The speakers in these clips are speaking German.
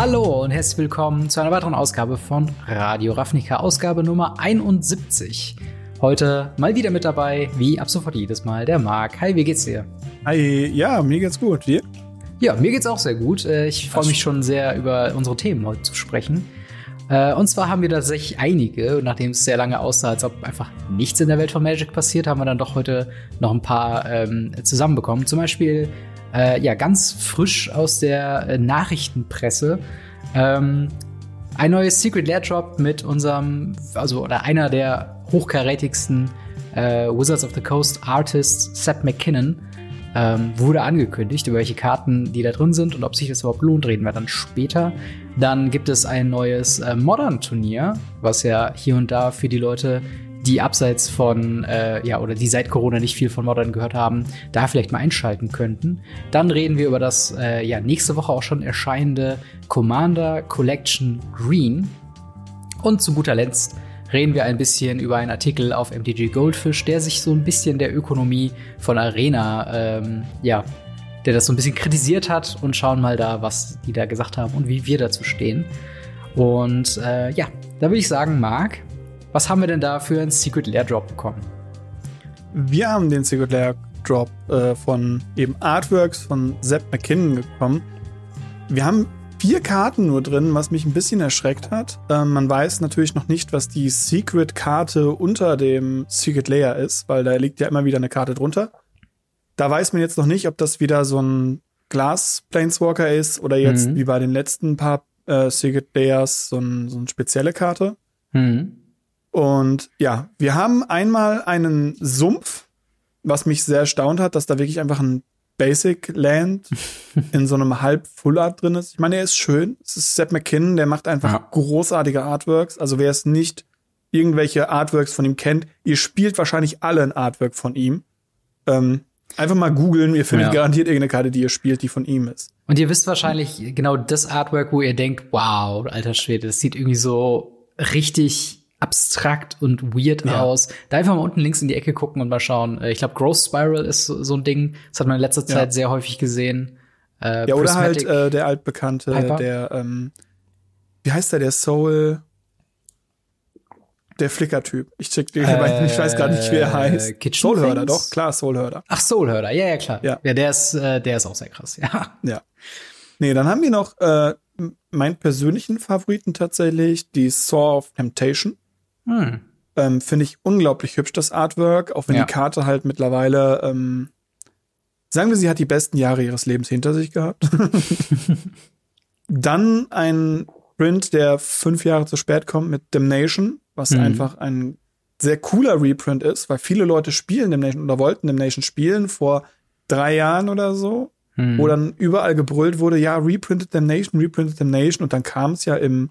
Hallo und herzlich willkommen zu einer weiteren Ausgabe von Radio Ravnica, Ausgabe Nummer 71. Heute mal wieder mit dabei, wie ab sofort jedes Mal, der Marc. Hi, wie geht's dir? Hi, ja, mir geht's gut. Dir? Ja, mir geht's auch sehr gut. Äh, ich freue mich schon sehr, über unsere Themen heute zu sprechen. Äh, und zwar haben wir tatsächlich einige, nachdem es sehr lange aussah, als ob einfach nichts in der Welt von Magic passiert, haben wir dann doch heute noch ein paar ähm, zusammenbekommen. Zum Beispiel äh, ja ganz frisch aus der äh, Nachrichtenpresse. Ähm, ein neues Secret Lair Drop mit unserem, also oder einer der hochkarätigsten äh, Wizards of the Coast Artists, Seth McKinnon, ähm, wurde angekündigt, über welche Karten die da drin sind und ob sich das überhaupt lohnt, reden wir dann später. Dann gibt es ein neues äh, Modern-Turnier, was ja hier und da für die Leute die abseits von, äh, ja, oder die seit Corona nicht viel von Modern gehört haben, da vielleicht mal einschalten könnten. Dann reden wir über das, äh, ja, nächste Woche auch schon erscheinende Commander Collection Green. Und zu guter Letzt reden wir ein bisschen über einen Artikel auf MTG Goldfish, der sich so ein bisschen der Ökonomie von Arena, ähm, ja, der das so ein bisschen kritisiert hat und schauen mal da, was die da gesagt haben und wie wir dazu stehen. Und äh, ja, da würde ich sagen, Marc, was haben wir denn da für einen Secret Lair Drop bekommen? Wir haben den Secret Lair Drop äh, von eben Artworks von Sepp McKinnon bekommen. Wir haben vier Karten nur drin, was mich ein bisschen erschreckt hat. Ähm, man weiß natürlich noch nicht, was die Secret-Karte unter dem Secret Layer ist, weil da liegt ja immer wieder eine Karte drunter. Da weiß man jetzt noch nicht, ob das wieder so ein Glas-Planeswalker ist oder jetzt mhm. wie bei den letzten paar äh, Secret Layers so, ein, so eine spezielle Karte. Mhm. Und ja, wir haben einmal einen Sumpf, was mich sehr erstaunt hat, dass da wirklich einfach ein Basic Land in so einem halb Full Art drin ist. Ich meine, er ist schön. Es ist Seth McKinnon, der macht einfach ja. großartige Artworks. Also wer es nicht irgendwelche Artworks von ihm kennt, ihr spielt wahrscheinlich alle ein Artwork von ihm. Ähm, einfach mal googeln, ihr findet ja. garantiert irgendeine Karte, die ihr spielt, die von ihm ist. Und ihr wisst wahrscheinlich genau das Artwork, wo ihr denkt, wow, alter Schwede, das sieht irgendwie so richtig abstrakt und weird ja. aus. Da einfach mal unten links in die Ecke gucken und mal schauen. Äh, ich glaube, Growth Spiral ist so, so, ein Ding. Das hat man in letzter Zeit ja. sehr häufig gesehen. Äh, ja, oder halt äh, der altbekannte, Piper? der, ähm, wie heißt der, der Soul, der Flicker-Typ. Ich, check, äh, ich weiß gar nicht, wie er heißt. Kitchen Soulhörder, doch, klar, Soulhörder. Ach, Soulhörder, ja, ja, klar. Ja, ja der ist, äh, der ist auch sehr krass, ja. Ja. Nee, dann haben wir noch äh, meinen persönlichen Favoriten tatsächlich, die Saw of Temptation. Hm. Ähm, Finde ich unglaublich hübsch, das Artwork, auch wenn ja. die Karte halt mittlerweile, ähm, sagen wir, sie hat die besten Jahre ihres Lebens hinter sich gehabt. Dann ein Print, der fünf Jahre zu spät kommt mit Damnation, was mhm. einfach ein sehr cooler Reprint ist, weil viele Leute spielen Damnation oder wollten Damnation spielen vor drei Jahren oder so, mhm. wo dann überall gebrüllt wurde, ja, reprinted Damnation, reprinted Damnation und dann kam es ja im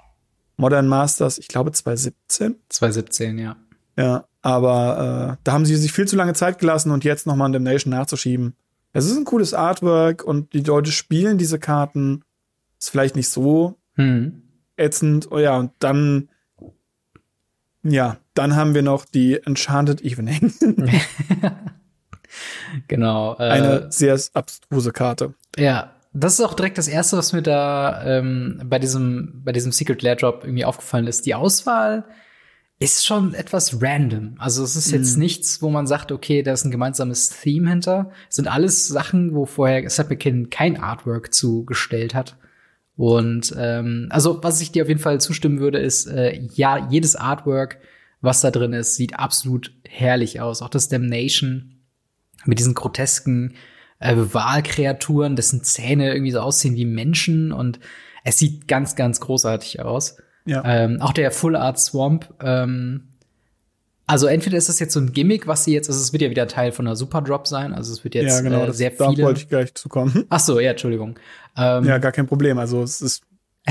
Modern Masters, ich glaube 2017. 2017, ja. Ja, aber äh, da haben sie sich viel zu lange Zeit gelassen und jetzt nochmal ein Damnation nachzuschieben. Es ist ein cooles Artwork und die Leute spielen diese Karten. Ist vielleicht nicht so hm. ätzend. Oh ja, und dann, ja, dann haben wir noch die Enchanted Evening. genau. Äh, Eine sehr abstruse Karte. Ja, das ist auch direkt das erste, was mir da ähm, bei diesem bei diesem Secret Lair Drop irgendwie aufgefallen ist. Die Auswahl ist schon etwas random. Also es ist jetzt mm. nichts, wo man sagt, okay, da ist ein gemeinsames Theme hinter. Es sind alles Sachen, wo vorher Seppikin kein Artwork zugestellt hat. Und ähm, also was ich dir auf jeden Fall zustimmen würde, ist äh, ja jedes Artwork, was da drin ist, sieht absolut herrlich aus. Auch das Damnation mit diesen grotesken äh, Wahlkreaturen, dessen Zähne irgendwie so aussehen wie Menschen und es sieht ganz, ganz großartig aus. Ja. Ähm, auch der Full Art Swamp. Ähm, also entweder ist das jetzt so ein Gimmick, was sie jetzt, also es wird ja wieder Teil von einer Super Drop sein, also es wird jetzt ja, genau, äh, sehr das, viele. Da wollte ich gleich zu kommen. Ach so, ja, Entschuldigung. Ähm, ja, gar kein Problem. Also es ist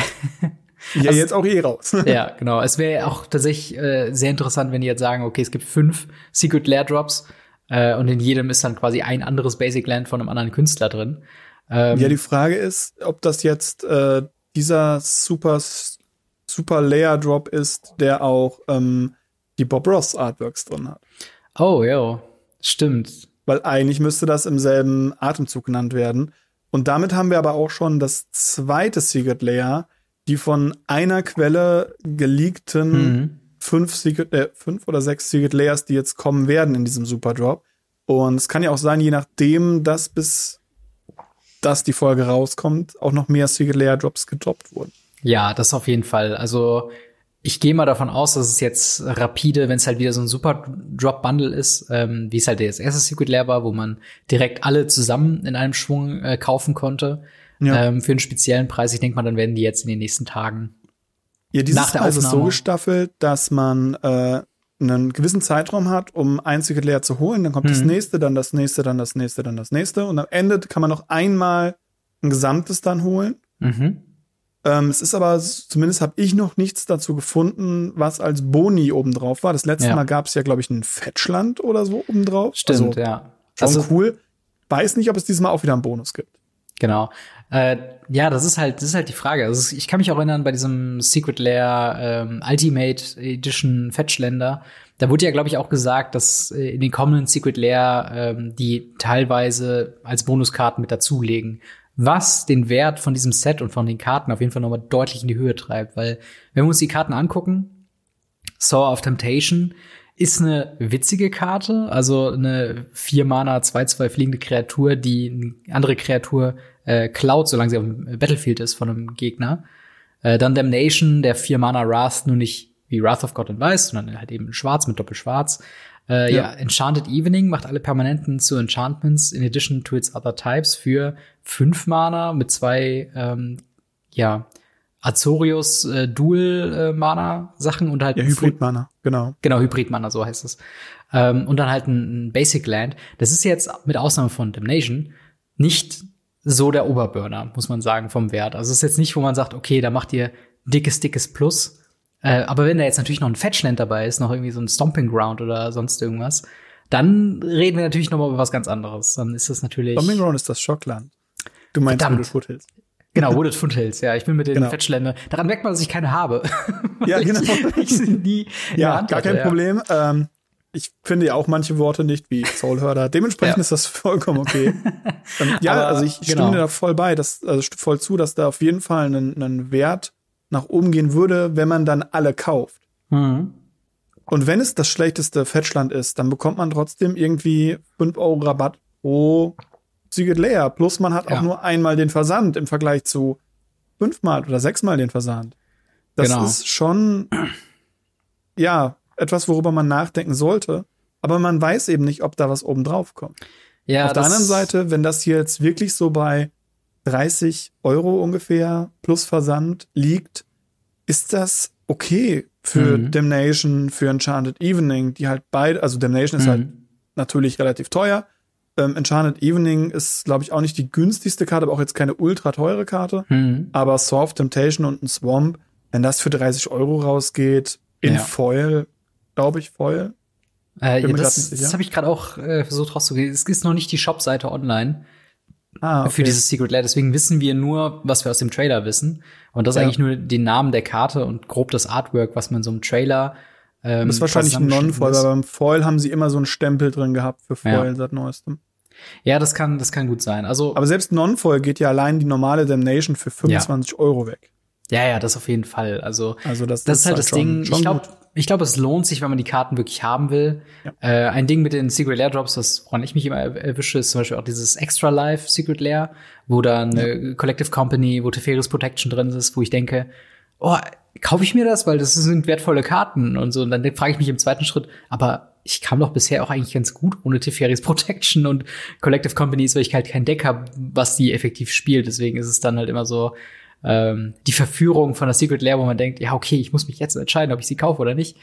ja also, jetzt auch eh raus. ja, genau. Es wäre auch tatsächlich äh, sehr interessant, wenn die jetzt sagen, okay, es gibt fünf Secret Lair Drops äh, und in jedem ist dann quasi ein anderes Basic Land von einem anderen Künstler drin. Ähm, ja, die Frage ist, ob das jetzt äh, dieser super, super Layer Drop ist, der auch ähm, die Bob Ross Artworks drin hat. Oh, ja, stimmt. Weil eigentlich müsste das im selben Atemzug genannt werden. Und damit haben wir aber auch schon das zweite Secret Layer, die von einer Quelle geleakten Mhm. Fünf, Secret, äh, fünf oder sechs Secret Layers, die jetzt kommen werden in diesem Super Drop. Und es kann ja auch sein, je nachdem, dass bis dass die Folge rauskommt, auch noch mehr Secret Layer Drops gedroppt wurden. Ja, das auf jeden Fall. Also ich gehe mal davon aus, dass es jetzt rapide, wenn es halt wieder so ein super Drop Bundle ist, ähm, wie es halt das erste Secret Lair war, wo man direkt alle zusammen in einem Schwung äh, kaufen konnte Ja. ähm, für einen speziellen Preis. Ich denke mal, dann werden die jetzt in den nächsten Tagen. Ja, dieses Mal ist es so gestaffelt, dass man äh, einen gewissen Zeitraum hat, um ein Secret Layer zu holen. Dann kommt das Mhm. nächste, dann das nächste, dann das nächste, dann das nächste. Und am Ende kann man noch einmal ein gesamtes dann holen. Mhm. Ähm, es ist aber, zumindest habe ich noch nichts dazu gefunden, was als Boni obendrauf war. Das letzte Ja. Mal gab es ja, glaube ich, ein Fetchland oder so obendrauf. Stimmt, also, ja. Schon Also- cool. Weiß nicht, ob es dieses Mal auch wieder einen Bonus gibt. Genau. Äh, ja, das ist halt, das ist halt die Frage. Also ich kann mich auch erinnern bei diesem Secret Lair ähm, Ultimate Edition Fetchländer. Da wurde ja, glaube ich, auch gesagt, dass äh, in den kommenden Secret Lair ähm, die teilweise als Bonuskarten mit dazulegen. Was den Wert von diesem Set und von den Karten auf jeden Fall nochmal deutlich in die Höhe treibt. Weil, wenn wir uns die Karten angucken, Saw of Temptation ist eine witzige Karte, also eine vier Mana 2-2 fliegende Kreatur, die eine andere Kreatur äh, klaut, solange sie auf dem Battlefield ist von einem Gegner. Äh, dann Damnation, der vier Mana Wrath, nur nicht wie Wrath of God in Weiß, sondern halt eben in Schwarz mit Doppelschwarz. Äh, ja. Ja. Enchanted Evening macht alle Permanenten zu Enchantments in addition to its other types für fünf Mana mit zwei, ähm, ja, Azorius äh, Dual äh, Mana Sachen und halt Ja, Hybrid-Mana, genau. Genau, Hybrid-Mana, so heißt es. Ähm, und dann halt ein, ein Basic Land. Das ist jetzt mit Ausnahme von Damnation nicht so der Oberburner, muss man sagen, vom Wert. Also es ist jetzt nicht, wo man sagt, okay, da macht ihr dickes, dickes Plus. Äh, aber wenn da jetzt natürlich noch ein Fetchland dabei ist, noch irgendwie so ein Stomping Ground oder sonst irgendwas, dann reden wir natürlich noch mal über was ganz anderes. Dann ist das natürlich Domingo Ground ist das Schockland. Du meinst Verdammt. Wooded Foothills. genau Wooded Foothills. Ja, ich bin mit den Genau. Fetchländern. Daran merkt man, dass ich keine habe. Ja, genau. Ich, ich nie Ja, gar hatte, kein ja. Problem. Ähm, ich finde ja auch manche Worte nicht wie Soulhörder. Dementsprechend Ja. ist das vollkommen okay. ähm, ja, Aber, also ich stimme genau. dir da voll bei, dass, also voll zu, dass da auf jeden Fall ein, ein Wert nach oben gehen würde, wenn man dann alle kauft. Mhm. Und wenn es das schlechteste Fetchland ist, dann bekommt man trotzdem irgendwie 5 Euro Rabatt pro Secret Layer. Plus man hat Ja. auch nur einmal den Versand im Vergleich zu fünfmal oder sechsmal den Versand. Das Genau. ist schon, ja, etwas, worüber man nachdenken sollte. Aber man weiß eben nicht, ob da was oben drauf kommt. Ja, Auf der anderen Seite, wenn das hier jetzt wirklich so bei 30 Euro ungefähr plus Versand liegt, ist das okay für Mhm. Damnation, für Enchanted Evening, die halt beide, also Damnation ist halt Mhm. natürlich relativ teuer. Ähm, Enchanted Evening ist, glaube ich, auch nicht die günstigste Karte, aber auch jetzt keine ultra teure Karte. Mhm. Aber Soft Temptation und ein Swamp, wenn das für 30 Euro rausgeht, in Ja. Foil, glaube ich, Foil. Äh, ja, das das habe ich gerade auch äh, versucht rauszugehen. Es ist noch nicht die Shop-Seite online Ah, für dieses Secret Lair. Deswegen wissen wir nur, was wir aus dem Trailer wissen. Und das ist Ja. eigentlich nur den Namen der Karte und grob das Artwork, was man so im Trailer ähm, Das ist wahrscheinlich ein Non-Foil, aber beim Foil haben sie immer so einen Stempel drin gehabt für Ja. Foil seit neuestem. Ja, das kann, das kann gut sein. Also, Aber selbst Non-Foil geht ja allein die normale Damnation für 25 Euro weg. ja, ja, das auf jeden Fall. Also, Also das, das ist halt das schon- Ding. schon ich glaube. Ich glaube, es lohnt sich, wenn man die Karten wirklich haben will. Ja. Äh, ein Ding mit den Secret Lair Drops, was woran ich mich immer er- erwische, ist zum Beispiel auch dieses Extra Life Secret Lair, wo da eine Collective Company, wo Teferis Protection drin ist, wo ich denke, oh, kaufe ich mir das, weil das sind wertvolle Karten und so. Und dann frage ich mich im zweiten Schritt, aber ich kam doch bisher auch eigentlich ganz gut ohne Teferis Protection und Collective Companies, weil ich halt kein Deck habe, was die effektiv spielt. Deswegen ist es dann halt immer so ähm, die Verführung von der Secret Lair, wo man denkt, ja, okay, ich muss mich jetzt entscheiden, ob ich sie kaufe oder nicht.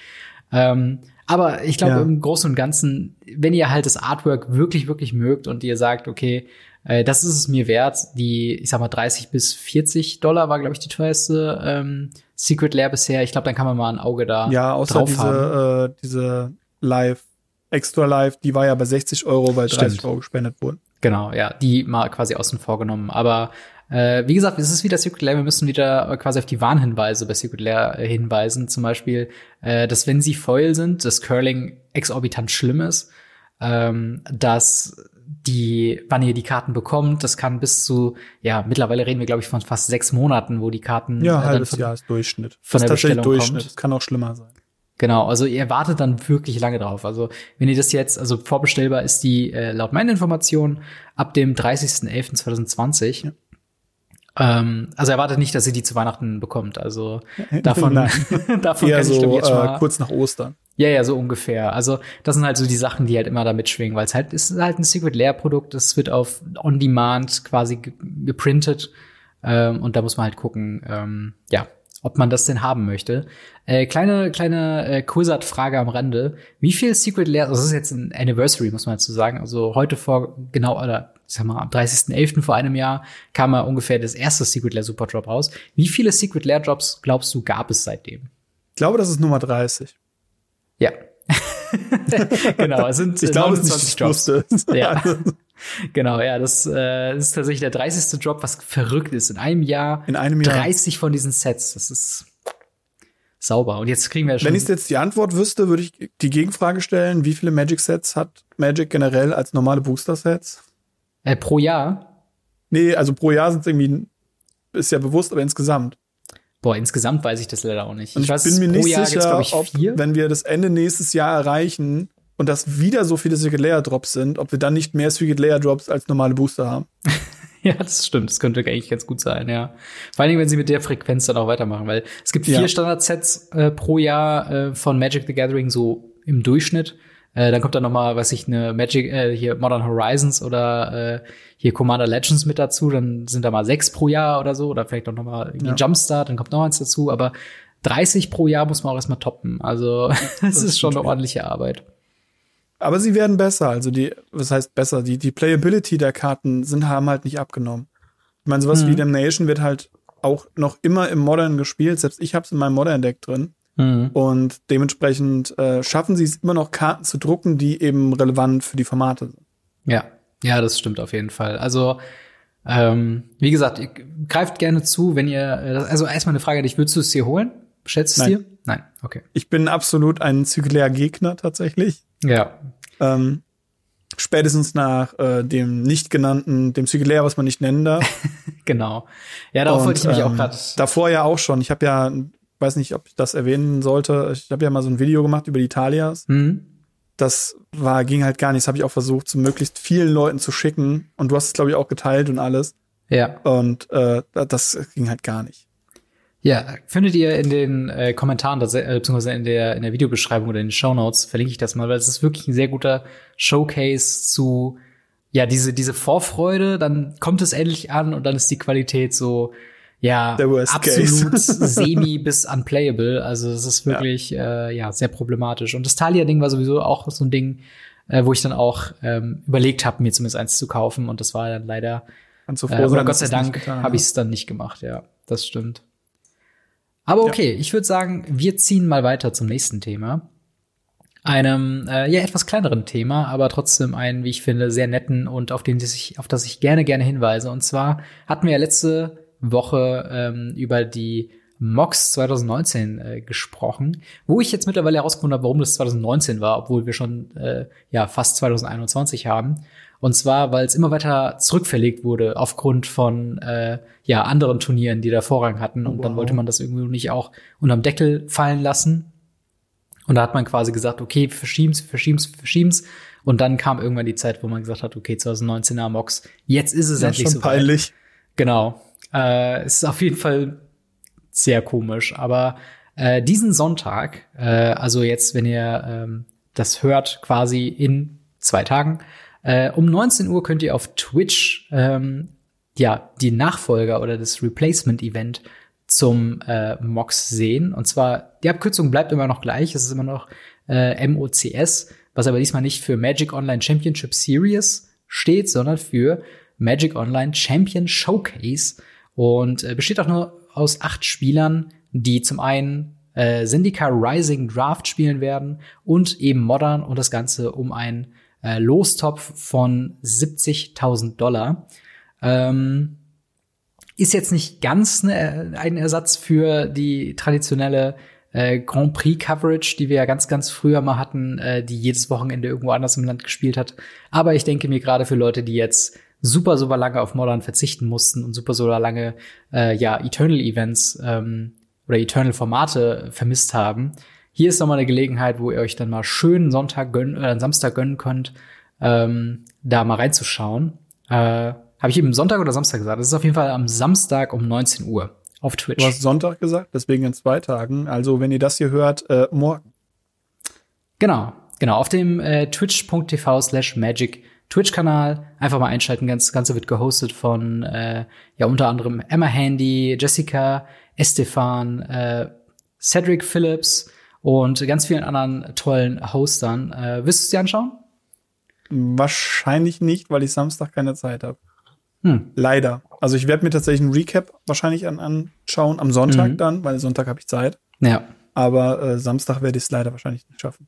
Ähm, aber ich glaube, Ja. im Großen und Ganzen, wenn ihr halt das Artwork wirklich, wirklich mögt und ihr sagt, okay, äh, das ist es mir wert, die, ich sag mal, 30 bis 40 Dollar war, glaube ich, die teuerste ähm, Secret Lair bisher. Ich glaube, dann kann man mal ein Auge da Ja, außer drauf haben. diese, äh, diese Live, Extra Live, die war ja bei 60 Euro, weil 30 Stimmt. Euro gespendet wurden. Genau, ja, die mal quasi außen vor genommen. Aber äh, wie gesagt, es ist wieder Secret Lair. Wir müssen wieder quasi auf die Warnhinweise bei Secret Lair äh, hinweisen. Zum Beispiel, äh, dass wenn sie Foil sind, das Curling exorbitant schlimm ist, ähm, dass die, wann ihr die Karten bekommt. Das kann bis zu, ja, mittlerweile reden wir, glaube ich, von fast sechs Monaten, wo die Karten. Ja, äh, halbes von, Jahr ist Durchschnitt. Von das der Bestellung Durchschnitt. Kommt. Das kann auch schlimmer sein. Genau, also ihr wartet dann wirklich lange drauf. Also wenn ihr das jetzt, also vorbestellbar ist die äh, laut meinen Informationen ab dem 30.11.2020. Ja. Ähm, also erwartet nicht, dass ihr die zu Weihnachten bekommt. Also davon, davon Eher kann ich so, jetzt äh, mal, äh, kurz nach Ostern. Ja, ja, so ungefähr. Also das sind halt so die Sachen, die halt immer da mitschwingen, weil es halt ist halt ein Secret Lair Produkt. Es wird auf On Demand quasi geprintet ähm, und da muss man halt gucken, ähm, ja, ob man das denn haben möchte. Äh, kleine kleine äh, Kursat-Frage am Rande. Wie viel Secret Lair, also das ist jetzt ein Anniversary, muss man dazu sagen. Also heute vor genau, oder ich sag mal, am 30.11. vor einem Jahr kam mal ungefähr das erste Secret Lair Super Drop raus. Wie viele Secret Lair Drops glaubst du gab es seitdem? Ich glaube, das ist Nummer 30. Ja. genau, es sind ich glaube, 29 Drops. Ja. genau, ja, das, äh, das ist tatsächlich der 30. Drop, was verrückt ist. In einem Jahr, in einem Jahr 30 von diesen Sets. Das ist sauber. Und jetzt kriegen wir schon. Wenn ich jetzt die Antwort wüsste, würde ich die Gegenfrage stellen: Wie viele Magic Sets hat Magic generell als normale Booster Sets? Äh, pro Jahr? Nee, also pro Jahr sind es irgendwie, ist ja bewusst, aber insgesamt. Boah, insgesamt weiß ich das leider auch nicht. Und ich, ich weiß, bin mir nicht Jahr sicher, ich, ob, wenn wir das Ende nächstes Jahr erreichen und das wieder so viele Secret Layer Drops sind, ob wir dann nicht mehr Secret Layer Drops als normale Booster haben. ja, das stimmt. Das könnte eigentlich ganz gut sein, ja. Vor allen Dingen, wenn sie mit der Frequenz dann auch weitermachen, weil es gibt vier ja. Standard-Sets äh, pro Jahr äh, von Magic the Gathering so im Durchschnitt. Äh, dann kommt da noch mal, was ich, eine Magic, äh, hier Modern Horizons oder äh, hier Commander Legends mit dazu. Dann sind da mal sechs pro Jahr oder so. Oder vielleicht auch noch mal irgendwie ja. Jumpstart, dann kommt noch eins dazu. Aber 30 pro Jahr muss man auch erstmal toppen. Also es ist schon eine ordentliche Arbeit. Aber sie werden besser. Also die, was heißt besser? Die, die Playability der Karten sind, haben halt nicht abgenommen. Ich meine, sowas mhm. wie Damnation wird halt auch noch immer im Modern gespielt. Selbst ich habe es in meinem Modern-Deck drin. Mhm. Und dementsprechend äh, schaffen sie es immer noch, Karten zu drucken, die eben relevant für die Formate sind. Ja, ja, das stimmt auf jeden Fall. Also, ähm, wie gesagt, greift gerne zu, wenn ihr, also erstmal eine Frage an dich, würdest du es dir holen? Schätzt es dir? Nein, okay. Ich bin absolut ein Zygler-Gegner tatsächlich. Ja. Ähm, spätestens nach äh, dem nicht genannten, dem Zygler, was man nicht nennen darf. genau. Ja, darauf wollte ich mich ähm, auch gerade. Davor ja auch schon. Ich habe ja weiß nicht, ob ich das erwähnen sollte. Ich habe ja mal so ein Video gemacht über die Italias. Mhm. Das war, ging halt gar nicht. Das habe ich auch versucht, zu möglichst vielen Leuten zu schicken. Und du hast es, glaube ich, auch geteilt und alles. Ja. Und äh, das ging halt gar nicht. Ja, findet ihr in den äh, Kommentaren, das, äh, beziehungsweise in der, in der Videobeschreibung oder in den Show Notes, verlinke ich das mal, weil es ist wirklich ein sehr guter Showcase zu, ja, diese, diese Vorfreude, dann kommt es endlich an und dann ist die Qualität so, ja, absolut semi bis unplayable. Also es ist wirklich ja. Äh, ja sehr problematisch. Und das Talia-Ding war sowieso auch so ein Ding, äh, wo ich dann auch ähm, überlegt habe, mir zumindest eins zu kaufen. Und das war dann leider froh äh, oder Gott sei Dank habe ich es dann nicht gemacht. Ja, das stimmt. Aber okay, ja. ich würde sagen, wir ziehen mal weiter zum nächsten Thema. Einem äh, ja etwas kleineren Thema, aber trotzdem einen, wie ich finde, sehr netten und auf den ich, auf das ich gerne gerne hinweise. Und zwar hatten wir ja letzte Woche ähm, über die MOX 2019 äh, gesprochen, wo ich jetzt mittlerweile herausgefunden habe, warum das 2019 war, obwohl wir schon äh, ja fast 2021 haben. Und zwar, weil es immer weiter zurückverlegt wurde aufgrund von äh, ja anderen Turnieren, die da Vorrang hatten. Und wow. dann wollte man das irgendwie nicht auch unterm Deckel fallen lassen. Und da hat man quasi gesagt, okay, verschieben's, verschieben's, verschieben's. Und dann kam irgendwann die Zeit, wo man gesagt hat, okay, 2019er MOX, jetzt ist es ja, endlich schon so peinlich. Genau. Äh, es ist auf jeden Fall sehr komisch. Aber äh, diesen Sonntag, äh, also jetzt, wenn ihr ähm, das hört, quasi in zwei Tagen, äh, um 19 Uhr könnt ihr auf Twitch ähm, ja die Nachfolger oder das Replacement-Event zum äh, MOX sehen. Und zwar, die Abkürzung bleibt immer noch gleich, es ist immer noch äh, MOCS, was aber diesmal nicht für Magic Online Championship Series steht, sondern für Magic Online Champion Showcase. Und äh, besteht auch nur aus acht Spielern, die zum einen äh, Syndica Rising Draft spielen werden und eben Modern und das Ganze um einen äh, Lostopf von 70.000 Dollar. Ähm, ist jetzt nicht ganz ne, ein Ersatz für die traditionelle äh, Grand Prix Coverage, die wir ja ganz, ganz früher mal hatten, äh, die jedes Wochenende irgendwo anders im Land gespielt hat. Aber ich denke mir gerade für Leute, die jetzt super, super lange auf Modern verzichten mussten und super, super lange, äh, ja, Eternal Events ähm, oder Eternal Formate vermisst haben. Hier ist nochmal eine Gelegenheit, wo ihr euch dann mal schön Sonntag gönnen, äh, Samstag gönnen könnt, ähm, da mal reinzuschauen. Äh, Habe ich eben Sonntag oder Samstag gesagt? Das ist auf jeden Fall am Samstag um 19 Uhr auf Twitch. Du hast Sonntag gesagt, deswegen in zwei Tagen. Also, wenn ihr das hier hört, äh, morgen. Genau, genau. Auf dem äh, twitch.tv slash magic Twitch-Kanal. Einfach mal einschalten. Das Ganze wird gehostet von äh, ja unter anderem Emma Handy, Jessica, Estefan, äh, Cedric Phillips und ganz vielen anderen tollen Hostern. Äh, wirst du es dir anschauen? Wahrscheinlich nicht, weil ich Samstag keine Zeit habe. Hm. Leider. Also ich werde mir tatsächlich einen Recap wahrscheinlich an anschauen, am Sonntag mhm. dann, weil Sonntag habe ich Zeit. Ja. Aber äh, Samstag werde ich es leider wahrscheinlich nicht schaffen.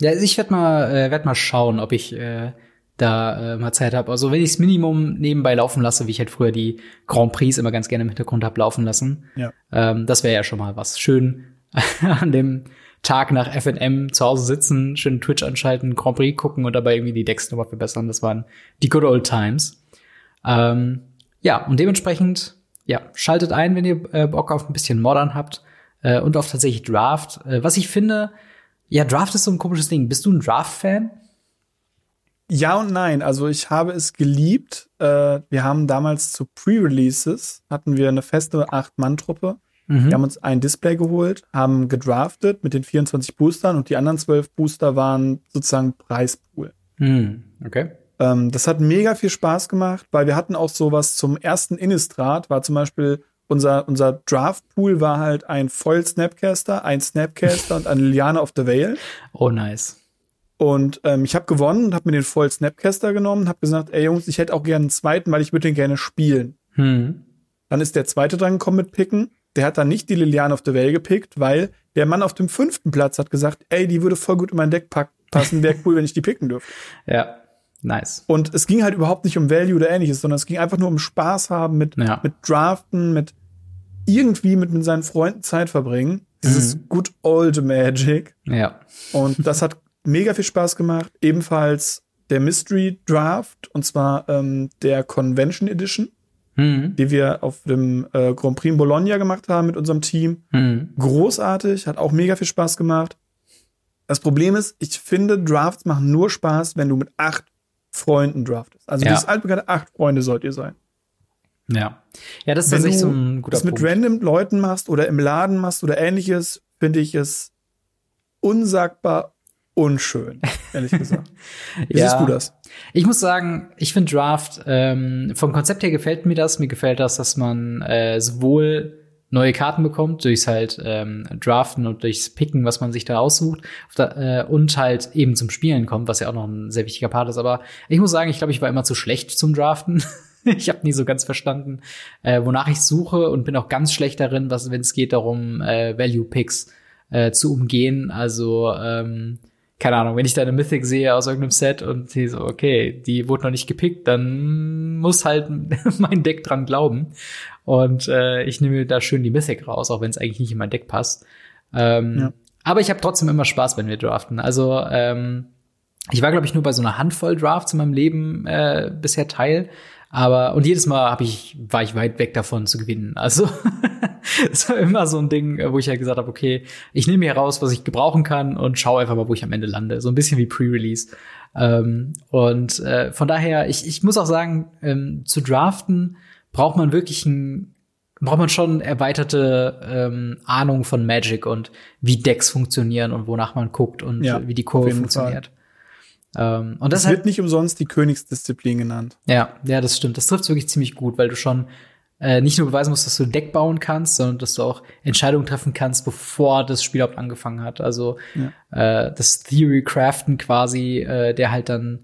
Ja, ich werde mal, äh, werd mal schauen, ob ich äh, da äh, mal Zeit habe. Also wenn ich das Minimum nebenbei laufen lasse, wie ich halt früher die Grand Prix immer ganz gerne im Hintergrund hab laufen lassen, ja. ähm, das wäre ja schon mal was. Schön an dem Tag nach FNM zu Hause sitzen, schön Twitch anschalten, Grand Prix gucken und dabei irgendwie die Decks nochmal verbessern. Das waren die good old times. Ähm, ja, und dementsprechend, ja, schaltet ein, wenn ihr äh, Bock auf ein bisschen Modern habt äh, und auf tatsächlich Draft. Äh, was ich finde, ja, Draft ist so ein komisches Ding. Bist du ein Draft-Fan? Ja und nein. Also ich habe es geliebt. Äh, wir haben damals zu Pre-Releases hatten wir eine feste Acht-Mann-Truppe. Mhm. Wir haben uns ein Display geholt, haben gedraftet mit den 24 Boostern und die anderen 12 Booster waren sozusagen Preispool. Mhm. Okay. Ähm, das hat mega viel Spaß gemacht, weil wir hatten auch sowas zum ersten Innistrad, war zum Beispiel unser, unser Draft-Pool war halt ein Foil Snapcaster, ein Snapcaster und eine Liliana of the Vale. Oh, nice. Und ähm, ich habe gewonnen und habe mir den Voll Snapcaster genommen, habe gesagt, ey Jungs, ich hätte auch gerne einen zweiten, weil ich würde den gerne spielen. Hm. Dann ist der zweite dran gekommen mit Picken. Der hat dann nicht die Liliane of the Vale gepickt, weil der Mann auf dem fünften Platz hat gesagt, ey, die würde voll gut in mein Deck passen, wäre cool, wenn ich die picken dürfte. Ja, nice. Und es ging halt überhaupt nicht um Value oder ähnliches, sondern es ging einfach nur um Spaß haben mit, ja. mit Draften, mit irgendwie mit, mit seinen Freunden Zeit verbringen. Dieses mhm. good old Magic. Ja. Und das hat mega viel Spaß gemacht. Ebenfalls der Mystery Draft, und zwar ähm, der Convention Edition, mhm. die wir auf dem äh, Grand Prix in Bologna gemacht haben mit unserem Team. Mhm. Großartig, hat auch mega viel Spaß gemacht. Das Problem ist, ich finde, Drafts machen nur Spaß, wenn du mit acht Freunden draftest. Also ja. dieses altbekannte acht Freunde sollt ihr sein. Ja. Ja, das ist tatsächlich so ein guter das Punkt. mit random Leuten machst oder im Laden machst oder ähnliches, finde ich es unsagbar unschön, ehrlich gesagt. Wie ja. siehst du das? Ich muss sagen, ich finde Draft, ähm, vom Konzept her gefällt mir das. Mir gefällt das, dass man äh, sowohl neue Karten bekommt, durchs halt ähm, Draften und durchs Picken, was man sich da aussucht, da, äh, und halt eben zum Spielen kommt, was ja auch noch ein sehr wichtiger Part ist. Aber ich muss sagen, ich glaube, ich war immer zu schlecht zum Draften. ich habe nie so ganz verstanden, äh, wonach ich suche und bin auch ganz schlecht darin, was, wenn es geht darum, äh, Value Picks äh, zu umgehen. Also ähm, keine Ahnung, wenn ich da eine Mythic sehe aus irgendeinem Set und die so, okay, die wurde noch nicht gepickt, dann muss halt mein Deck dran glauben. Und äh, ich nehme da schön die Mythic raus, auch wenn es eigentlich nicht in mein Deck passt. Ähm, ja. Aber ich habe trotzdem immer Spaß, wenn wir draften. Also ähm, ich war, glaube ich, nur bei so einer Handvoll Drafts in meinem Leben äh, bisher teil. Aber und jedes Mal hab ich war ich weit weg davon zu gewinnen. Also es war immer so ein Ding, wo ich halt gesagt habe, okay, ich nehme hier raus, was ich gebrauchen kann und schaue einfach mal, wo ich am Ende lande. So ein bisschen wie Pre-Release. Ähm, und äh, von daher, ich, ich muss auch sagen, ähm, zu draften braucht man wirklich ein braucht man schon erweiterte ähm, Ahnung von Magic und wie Decks funktionieren und wonach man guckt und ja, wie die Kurve funktioniert. Fall. Ähm, und das, das wird nicht umsonst die Königsdisziplin genannt. Ja, ja, das stimmt. Das trifft wirklich ziemlich gut, weil du schon äh, nicht nur beweisen musst, dass du ein Deck bauen kannst, sondern dass du auch Entscheidungen treffen kannst, bevor das Spiel überhaupt angefangen hat. Also ja. äh, das Theory Craften quasi, äh, der halt dann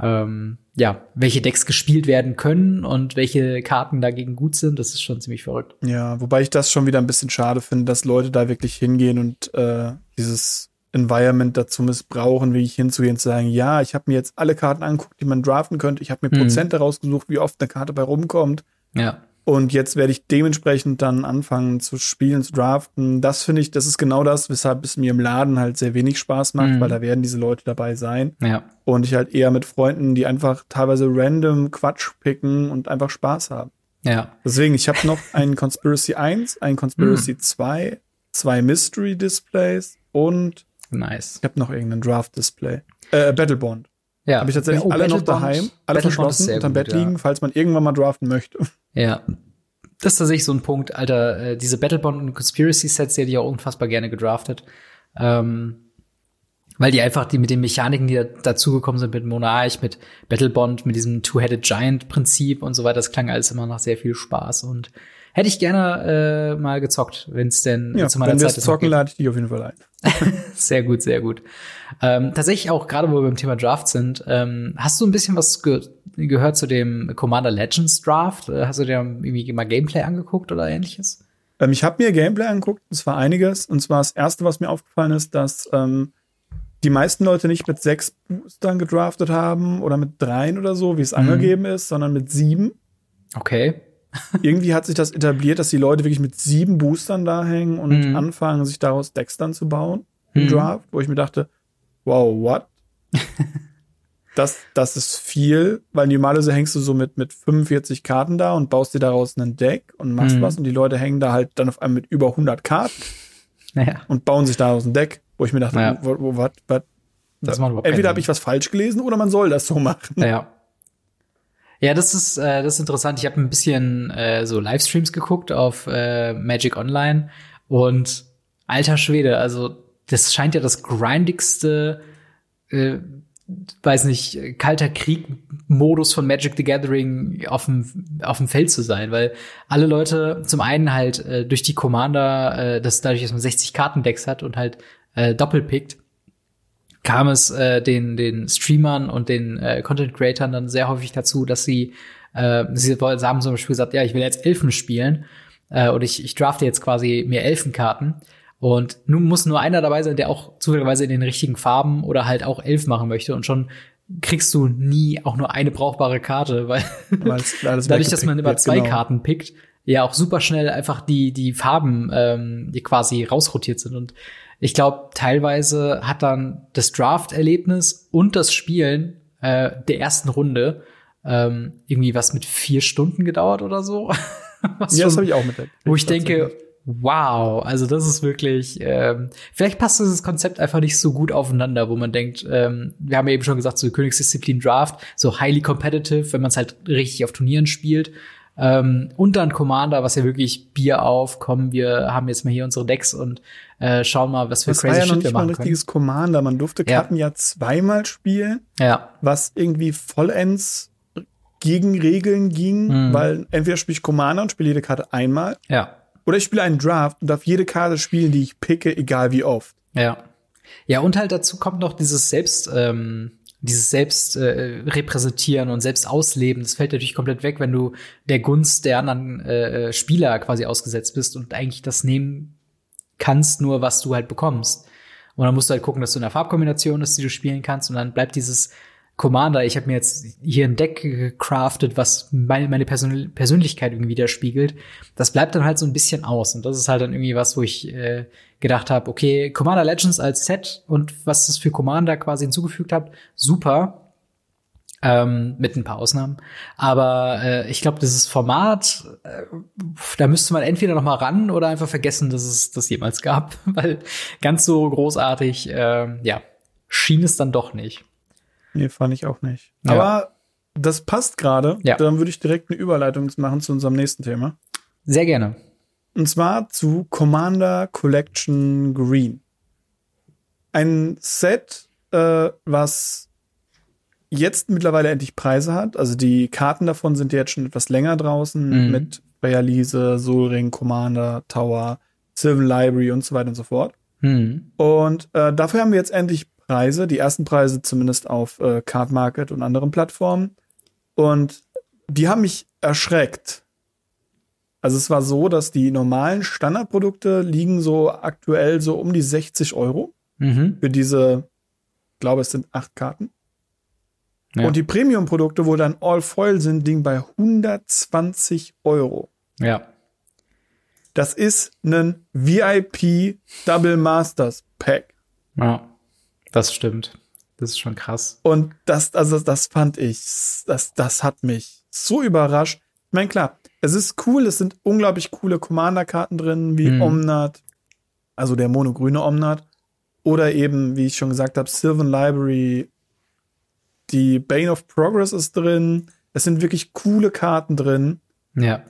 ähm, ja, welche Decks gespielt werden können und welche Karten dagegen gut sind, das ist schon ziemlich verrückt. Ja, wobei ich das schon wieder ein bisschen schade finde, dass Leute da wirklich hingehen und äh, dieses Environment dazu missbrauchen, wie ich hinzugehen und zu sagen, ja, ich habe mir jetzt alle Karten angeguckt, die man draften könnte. Ich habe mir mhm. Prozente rausgesucht, wie oft eine Karte bei rumkommt. Ja. Und jetzt werde ich dementsprechend dann anfangen zu spielen, zu draften. Das finde ich, das ist genau das, weshalb es mir im Laden halt sehr wenig Spaß macht, Mhm. weil da werden diese Leute dabei sein. Ja. Und ich halt eher mit Freunden, die einfach teilweise random Quatsch picken und einfach Spaß haben. Ja. Deswegen, ich habe noch einen Conspiracy 1, einen Conspiracy Hm. 2, zwei Mystery Displays und Nice. ich habe noch irgendeinen Draft Display. Äh, Battlebond. Ja. Habe ich tatsächlich Oh, alle noch daheim, alle verschlossen, unterm gut, Bett liegen, Ja. falls man irgendwann mal draften möchte. ja. Das ist tatsächlich so ein Punkt, Alter, äh, diese Battlebond und Conspiracy-Sets, die hätte ich auch unfassbar gerne gedraftet. Ähm, weil die einfach die mit den Mechaniken, die da, dazugekommen sind, mit Monarch, mit Battlebond, mit diesem Two-Headed Giant-Prinzip und so weiter, das klang alles immer nach sehr viel Spaß und hätte ich gerne äh, mal gezockt, wenn es denn Ja, zu meiner wenn Zeit ist zocken, lade ich dich auf jeden Fall ein. Sehr gut, sehr gut. Ähm, tatsächlich auch, gerade wo wir beim Thema Draft sind, ähm, hast du ein bisschen was ge gehört zu dem Commander Legends Draft? Äh, Hast du dir irgendwie mal Gameplay angeguckt oder ähnliches? Ähm, ich habe mir Gameplay angeguckt, es war einiges. Und zwar das erste, was mir aufgefallen ist, dass ähm, die meisten Leute nicht mit sechs Boostern gedraftet haben oder mit dreien oder so, wie es Mhm. angegeben ist, sondern mit sieben. Okay. Irgendwie hat sich das etabliert, dass die Leute wirklich mit sieben Boostern da hängen und Mhm. anfangen, sich daraus Decks dann zu bauen im Mhm. Draft, wo ich mir dachte, wow, what? das, das ist viel, weil normalerweise hängst du so mit, mit 45 Karten da und baust dir daraus ein Deck und machst Mhm. was und die Leute hängen da halt dann auf einmal mit über 100 Karten Naja. und bauen sich daraus ein Deck, wo ich mir dachte, Ja. wo, wo, wat, wat, Das macht überhaupt keinen entweder habe ich was falsch gelesen oder man soll das so machen. Ja. Ja, das ist, äh, das ist interessant. Ich habe ein bisschen äh, so Livestreams geguckt auf äh, Magic Online und alter Schwede, also das scheint ja das grindigste, äh, weiß nicht, kalter Krieg-Modus von Magic the Gathering auf dem, auf dem Feld zu sein, weil alle Leute zum einen halt äh, durch die Commander, äh, das dadurch, dass man 60 Kartendecks hat und halt äh, doppelpickt, kam es äh, den, den Streamern und den äh, Content Creatern dann sehr häufig dazu, dass sie, äh, sie haben zum Beispiel gesagt, ja, ich will jetzt Elfen spielen äh, und ich, ich drafte jetzt quasi mir Elfenkarten. Und nun muss nur einer dabei sein, der auch zufälligerweise in den richtigen Farben oder halt auch Elf machen möchte. Und schon kriegst du nie auch nur eine brauchbare Karte, weil dadurch, dass man immer zwei genau. Karten pickt, ja auch super schnell einfach die, die Farben, ähm, die quasi rausrotiert sind. Und ich glaube, teilweise hat dann das Draft-Erlebnis und das Spielen äh, der ersten Runde ähm, irgendwie was mit vier Stunden gedauert oder so. was Ja, das habe ich auch mit. wo ich denke, wow, also das ist wirklich, ähm, vielleicht passt dieses Konzept einfach nicht so gut aufeinander, wo man denkt, ähm, wir haben ja eben schon gesagt, so Königsdisziplin Draft, so highly competitive, wenn man es halt richtig auf Turnieren spielt. Ähm, und dann Commander, was ja wirklich Bier auf, kommen, wir haben jetzt mal hier unsere Decks und äh, schauen mal, was für Das war crazy ja noch Shit wir nicht mal ein machen können. richtiges Commander. Man durfte Ja. Karten ja zweimal spielen. Ja, was irgendwie vollends gegen Regeln ging, Mhm. weil entweder spiele ich Commander und spiele jede Karte einmal, ja. oder ich spiele einen Draft und darf jede Karte spielen, die ich picke, egal wie oft. Ja. Ja, und halt dazu kommt noch dieses Selbst, ähm, dieses Selbst äh, repräsentieren und selbst ausleben. Das fällt natürlich komplett weg, wenn du der Gunst der anderen äh, Spieler quasi ausgesetzt bist und eigentlich das nehmen kannst, nur was du halt bekommst. Und dann musst du halt gucken, dass du in der Farbkombination ist, die du spielen kannst. Und dann bleibt dieses Commander, ich habe mir jetzt hier ein Deck gecraftet, was meine, meine Persön Persönlichkeit irgendwie widerspiegelt. Das bleibt dann halt so ein bisschen aus. Und das ist halt dann irgendwie was, wo ich äh, gedacht habe, okay, Commander Legends als Set und was das für Commander quasi hinzugefügt habt, super. Ähm, mit ein paar Ausnahmen. Aber äh, ich glaube, dieses Format, äh, da müsste man entweder noch mal ran oder einfach vergessen, dass es das jemals gab. Weil ganz so großartig, äh, ja, schien es dann doch nicht. Nee, fand ich auch nicht. Ja. Aber das passt gerade. Ja. Dann würde ich direkt eine Überleitung machen zu unserem nächsten Thema. Sehr gerne. Und zwar zu Commander Collection Green. Ein Set, äh, was jetzt mittlerweile endlich Preise hat. Also die Karten davon sind jetzt schon etwas länger draußen Mhm. mit Realise, Solring, Commander, Tower, Sylvan Library und so weiter und so fort. Hm. Und äh, dafür haben wir jetzt endlich Preise, die ersten Preise zumindest auf äh, Card Market und anderen Plattformen. Und die haben mich erschreckt. Also es war so, dass die normalen Standardprodukte liegen so aktuell so um die 60 Euro Mhm. für diese, ich glaube es sind acht Karten. Ja. Und die Premium-Produkte, wo dann All Foil sind, liegen bei 120 Euro. Ja. Das ist ein VIP Double Masters Pack. Ja, das stimmt. Das ist schon krass. Und das, also das fand ich, das, das hat mich so überrascht. Ich meine, klar, es ist cool, es sind unglaublich coole Commander-Karten drin, wie Mhm. Omnat, also der monogrüne Omnat. Oder eben, wie ich schon gesagt habe, Sylvan Library. Die Bane of Progress ist drin. Es sind wirklich coole Karten drin. Ja.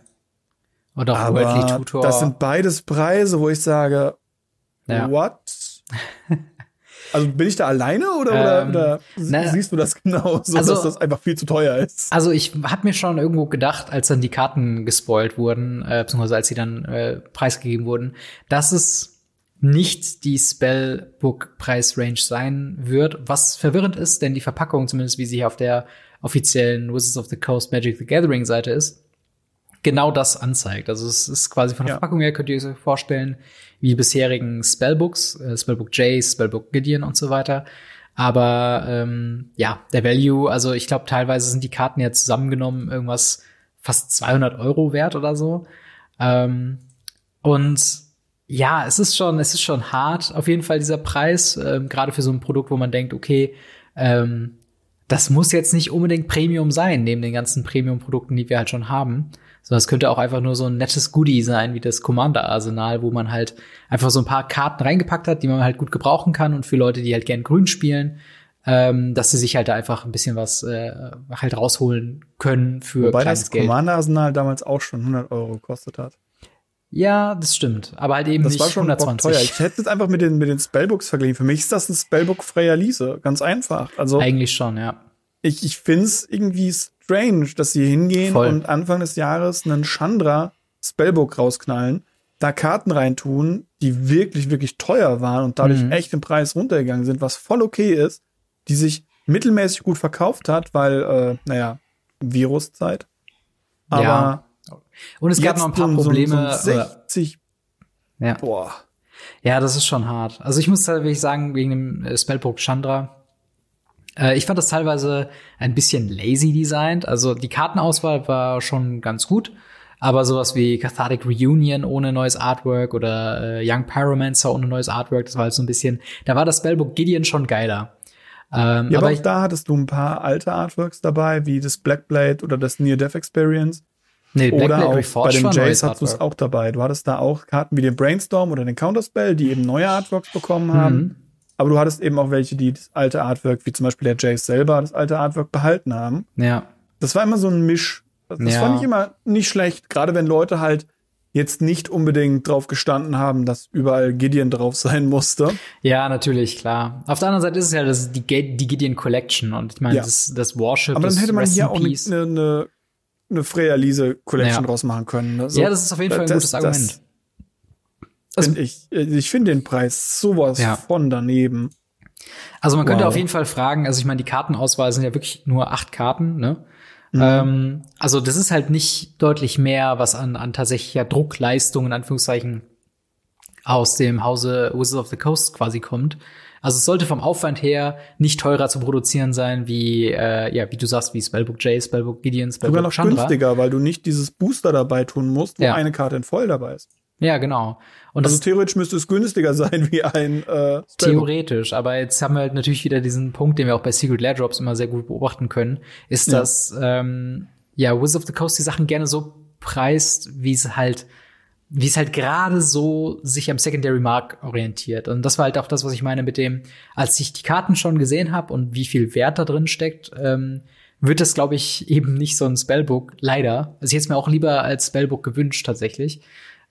Oder auch Worldly Aber Tutor. das sind beides Preise, wo ich sage, ja. what? Also bin ich da alleine oder, oder, Ähm, oder na, siehst du das genau so, also- dass das einfach viel zu teuer ist? Also ich habe mir schon irgendwo gedacht, als dann die Karten gespoilt wurden, äh, beziehungsweise als sie dann äh, preisgegeben wurden, dass es nicht die Spellbook-Preisrange sein wird, was verwirrend ist, denn die Verpackung, zumindest wie sie hier auf der offiziellen Wizards of the Coast Magic the Gathering Seite ist, genau das anzeigt. Also es ist quasi von der Ja. Verpackung her, könnt ihr euch vorstellen, wie bisherigen Spellbooks, äh, Spellbook Jace, Spellbook Gideon und so weiter. Aber ähm, ja, der Value, also ich glaube, teilweise sind die Karten ja zusammengenommen irgendwas fast 200 Euro wert oder so. Ähm, und ja, es ist schon, es ist schon hart, auf jeden Fall dieser Preis, ähm, gerade für so ein Produkt, wo man denkt, okay, ähm, das muss jetzt nicht unbedingt Premium sein, neben den ganzen Premium-Produkten, die wir halt schon haben. Sondern es könnte auch einfach nur so ein nettes Goodie sein, wie das Commander-Arsenal, wo man halt einfach so ein paar Karten reingepackt hat, die man halt gut gebrauchen kann und für Leute, die halt gern grün spielen, ähm, dass sie sich halt da einfach ein bisschen was äh, halt rausholen können für Wobei kleines das Geld. Commander-Arsenal damals auch schon 100 Euro gekostet hat. Ja, das stimmt. Aber halt eben Das nicht war schon bock 120. teuer. Ich hätte es einfach mit den, mit den Spellbooks verglichen. Für mich ist das ein Spellbook freier Lease. Ganz einfach. Also Eigentlich schon, ja. ich, ich finde es irgendwie strange, dass sie hingehen Voll. und Anfang des Jahres einen Chandra Spellbook rausknallen, da Karten reintun, die wirklich, wirklich teuer waren und dadurch Mhm. echt im Preis runtergegangen sind, was voll okay ist, die sich mittelmäßig gut verkauft hat, weil, äh, naja, Viruszeit. Aber Ja. Und es gab noch ein paar so, so- Probleme. So, oder- 60, ja. boah. ja, das ist schon hart. Also ich muss tatsächlich sagen, wegen dem äh, Spellbook Chandra, ich fand das teilweise ein bisschen lazy designt. Also die Kartenauswahl war schon ganz gut. Aber sowas wie Cathartic Reunion ohne neues Artwork oder äh, Young Pyromancer ohne neues Artwork, das war halt so ein bisschen, da war das Spellbook Gideon schon geiler. Ähm, Ja, aber aber auch da hattest du ein paar alte Artworks dabei, wie das Blackblade oder das Near Death Experience. nee, Black Oder Blade auch bei den neues Jays hattest du es auch dabei. Du hattest da auch Karten wie den Brainstorm oder den Counterspell, die eben neue Artworks bekommen haben. Mhm. Aber du hattest eben auch welche, die das alte Artwork, wie zum Beispiel der Jays selber, das alte Artwork behalten haben. Ja. Das war immer so ein Misch. Das Ja. fand ich immer nicht schlecht, gerade wenn Leute halt jetzt nicht unbedingt drauf gestanden haben, dass überall Gideon drauf sein musste. Ja, natürlich, klar. Auf der anderen Seite ist es ja das, die, die Gideon Collection und ich meine, Ja. das, das Warship, Aber dann hätte man hier auch eine, eine, eine, eine Freya Liese Collection Ja. draus machen können. Also, ja, das ist auf jeden Fall ein das- gutes Argument. das Also- ich ich finde den Preis sowas Ja. von daneben. Also man könnte Wow. auf jeden Fall fragen, also ich meine, die Kartenauswahl sind ja wirklich nur acht Karten, ne? Mhm. Ähm, also das ist halt nicht deutlich mehr, was an, an tatsächlicher Druckleistung in Anführungszeichen aus dem Hause Wizards of the Coast quasi kommt. Also es sollte vom Aufwand her nicht teurer zu produzieren sein wie, äh, ja, wie du sagst, wie Spellbook J, Spellbook Gideon, Sogar Spellbook noch Chandra. günstiger, weil du nicht dieses Booster dabei tun musst, wo Ja. eine Karte in voll dabei ist. Ja, genau. Und Also theoretisch müsste es günstiger sein wie ein äh. Theoretisch, aber jetzt haben wir halt natürlich wieder diesen Punkt, den wir auch bei Secret Lair Drops immer sehr gut beobachten können, ist, Ja. dass ähm, ja Wizards of the Coast die Sachen gerne so preist, wie es halt wie es halt gerade so sich am Secondary Mark orientiert. Und das war halt auch das, was ich meine mit dem, als ich die Karten schon gesehen habe und wie viel Wert da drin steckt, ähm, wird das, glaube ich, eben nicht so ein Spellbook, leider. Also ich hätte es mir auch lieber als Spellbook gewünscht, tatsächlich.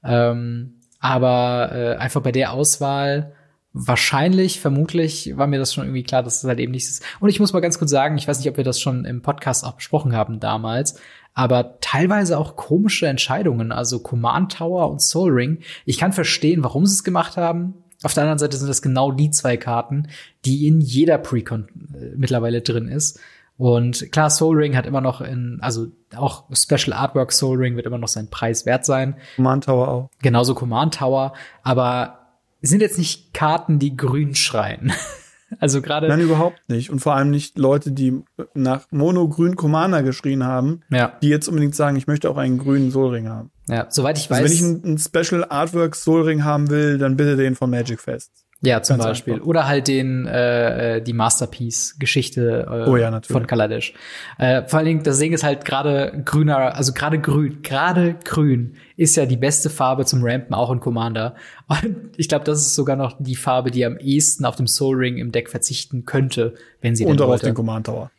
Ähm, aber äh, einfach bei der Auswahl wahrscheinlich, vermutlich war mir das schon irgendwie klar, dass es das halt eben nichts ist. Und ich muss mal ganz kurz sagen, ich weiß nicht, ob wir das schon im Podcast auch besprochen haben damals, aber teilweise auch komische Entscheidungen, also Command Tower und Soul Ring. Ich kann verstehen, warum sie es gemacht haben. Auf der anderen Seite sind das genau die zwei Karten, die in jeder Precon äh, mittlerweile drin ist. Und klar, Soul Ring hat immer noch in, also auch Special Artwork Soul Ring wird immer noch seinen Preis wert sein. Command Tower auch. Genauso Command Tower, aber sind jetzt nicht Karten, die grün schreien. also gerade Nein, überhaupt nicht. Und vor allem nicht Leute, die nach Mono-Grün Commander geschrien haben, ja, die jetzt unbedingt sagen, ich möchte auch einen grünen Solring haben. Ja, soweit ich Also weiß. wenn ich ein, ein Special Artwork Soul Ring haben will, dann bitte den von Magic Fest. Ja, zum ganz Beispiel. einfach. Oder halt den, äh, äh, die Masterpiece-Geschichte äh, Oh ja, von Kaladesh. Äh, vor allen Dingen, das Ding ist halt gerade grüner, also gerade grün, gerade grün ist ja die beste Farbe zum Rampen, auch in Commander. Und ich glaube, das ist sogar noch die Farbe, die am ehesten auf dem Soul Ring im Deck verzichten könnte, wenn sie Und auch auf den Command Tower.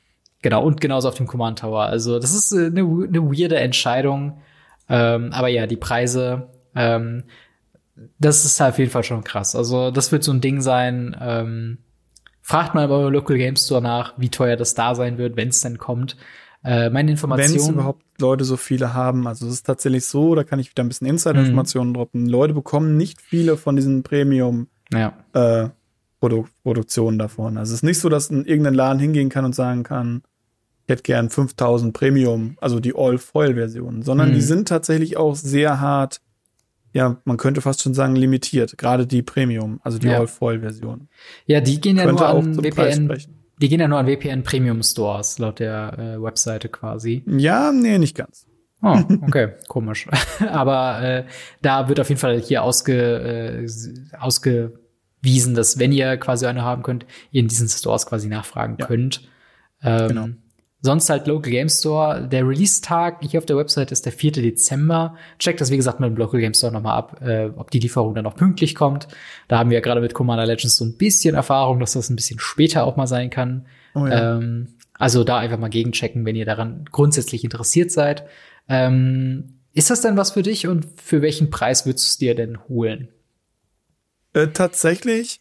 Genau, und genauso auf dem Command Tower. Also, das ist äh, eine, eine weirde Entscheidung. Ähm, aber ja, die Preise, ähm, das ist halt auf jeden Fall schon krass. Also, das wird so ein Ding sein. Ähm, fragt mal bei eurem Local Game Store nach, wie teuer das da sein wird, wenn es denn kommt. Äh, meine Wenn es Informationen. überhaupt Leute so viele haben. Also es ist tatsächlich so, da kann ich wieder ein bisschen Insider-Informationen droppen. Leute bekommen nicht viele von diesen Premium Ja, äh, Produ Produktionen davon. Also es ist nicht so, dass in irgendein Laden hingehen kann und sagen kann, ich hätte gern 5000 Premium, also die All-Foil-Versionen, sondern Mhm. die sind tatsächlich auch sehr hart, ja, man könnte fast schon sagen limitiert, gerade die Premium, also die Ja. All-Foil-Version. ja, die gehen ja Könnte nur an WPN. Die gehen ja nur an WPN Premium Stores laut der äh, Webseite quasi. Ja, nee, nicht ganz. Oh, okay, komisch. Aber äh, da wird auf jeden Fall hier ausge, äh, ausgewiesen, dass wenn ihr quasi eine haben könnt, ihr in diesen Stores quasi nachfragen Ja. könnt. Ähm, Genau. Sonst halt Local Game Store. Der Release-Tag hier auf der Website ist der 4. Dezember. Checkt das, wie gesagt, mit dem Local Game Store nochmal ab, äh, ob die Lieferung dann noch pünktlich kommt. Da haben wir ja gerade mit Commander Legends so ein bisschen Erfahrung, dass das ein bisschen später auch mal sein kann. Oh ja. Ähm, also da einfach mal gegenchecken, wenn ihr daran grundsätzlich interessiert seid. Ähm, ist das denn was für dich und für welchen Preis würdest du es dir denn holen? Äh, tatsächlich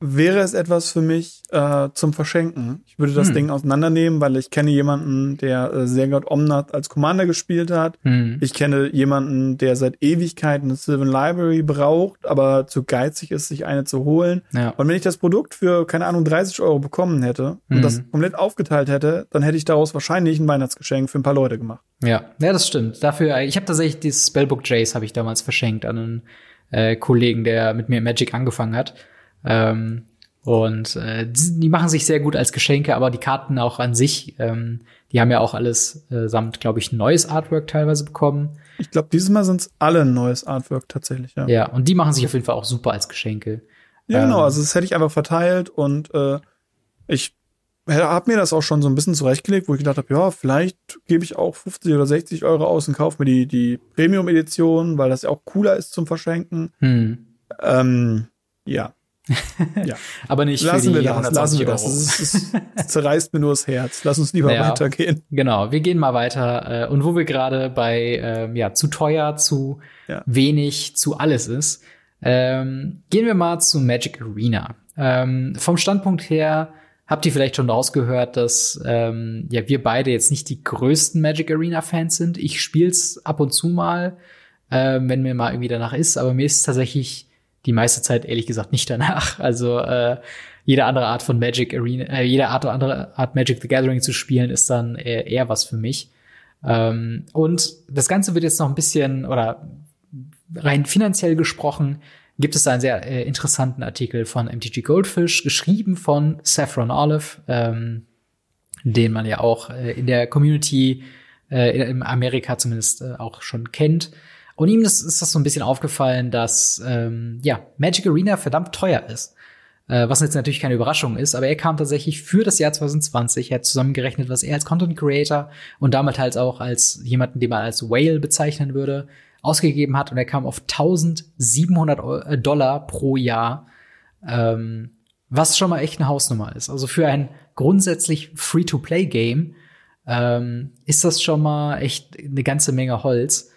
wäre es etwas für mich äh, zum Verschenken. Ich würde das Hm. Ding auseinandernehmen, weil ich kenne jemanden, der äh, sehr gut Omnath als Commander gespielt hat. Hm. Ich kenne jemanden, der seit Ewigkeiten eine Sylvan Library braucht, aber zu geizig ist, sich eine zu holen. Ja. Und wenn ich das Produkt für, keine Ahnung, 30 Euro bekommen hätte und Mhm. das komplett aufgeteilt hätte, dann hätte ich daraus wahrscheinlich ein Weihnachtsgeschenk für ein paar Leute gemacht. Ja, ja, das stimmt. Dafür, ich habe tatsächlich dieses Spellbook Jace habe ich damals verschenkt an einen äh, Kollegen, der mit mir Magic angefangen hat. Ähm, und äh, die, die machen sich sehr gut als Geschenke, aber die Karten auch an sich, ähm, die haben ja auch alles äh, samt, glaube ich, neues Artwork teilweise bekommen. Ich glaube, dieses Mal sind es alle ein neues Artwork tatsächlich, ja. Ja, und die machen sich auf jeden Fall auch super als Geschenke. Ja, genau. Ähm. Also das hätte ich einfach verteilt und äh, ich habe mir das auch schon so ein bisschen zurechtgelegt, wo ich gedacht habe, ja, vielleicht gebe ich auch 50 oder 60 Euro aus und kaufe mir die, die Premium-Edition, weil das ja auch cooler ist zum Verschenken. Hm. Ähm, ja, ja. Aber nicht lassen für wir die das, 120 lassen wir das. Es, ist- es zerreißt mir nur das Herz. Lass uns lieber Ja. weitergehen. Genau, wir gehen mal weiter. Äh, und wo wir gerade bei ähm, ja zu teuer, zu Ja. wenig, zu alles ist, ähm, gehen wir mal zu Magic Arena. Ähm, vom Standpunkt her habt ihr vielleicht schon rausgehört, dass ähm, ja wir beide jetzt nicht die größten Magic Arena Fans sind. Ich spiel's ab und zu mal, ähm, wenn mir mal irgendwie danach ist, aber mir ist tatsächlich die meiste Zeit ehrlich gesagt nicht danach. Also äh, jede andere Art von Magic Arena, äh, jede Art andere Art Magic the Gathering zu spielen, ist dann eher, eher was für mich. Ähm, und das Ganze wird jetzt noch ein bisschen oder rein finanziell gesprochen, gibt es da einen sehr äh, interessanten Artikel von MTG Goldfish, geschrieben von Saffron Olive, ähm, den man ja auch äh, in der Community äh, in Amerika zumindest äh, auch schon kennt. Und ihm ist, ist das so ein bisschen aufgefallen, dass ähm, ja Magic Arena verdammt teuer ist. Äh, was jetzt natürlich keine Überraschung ist, aber er kam tatsächlich für das Jahr 2020, er hat zusammengerechnet, was er als Content Creator und damit halt auch als jemanden, den man als Whale bezeichnen würde, ausgegeben hat und er kam auf 1700 Eu- äh, Dollar pro Jahr, ähm, was schon mal echt eine Hausnummer ist. Also für ein grundsätzlich Free-to-Play-Game ähm, ist das schon mal echt eine ganze Menge Holz.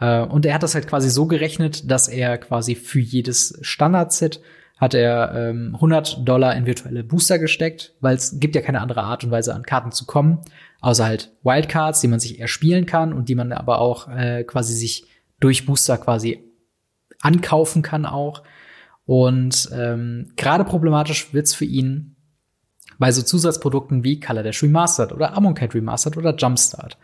Äh, und er hat das halt quasi so gerechnet, dass er quasi für jedes Standard-Set hat er ähm, 100 Dollar in virtuelle Booster gesteckt, weil es gibt ja keine andere Art und Weise an Karten zu kommen, außer halt Wildcards, die man sich erspielen kann und die man aber auch äh, quasi sich durch Booster quasi ankaufen kann auch. Und ähm, gerade problematisch wird's für ihn bei so Zusatzprodukten wie Color Dash Remastered oder Amonkhet Remastered oder Jumpstart,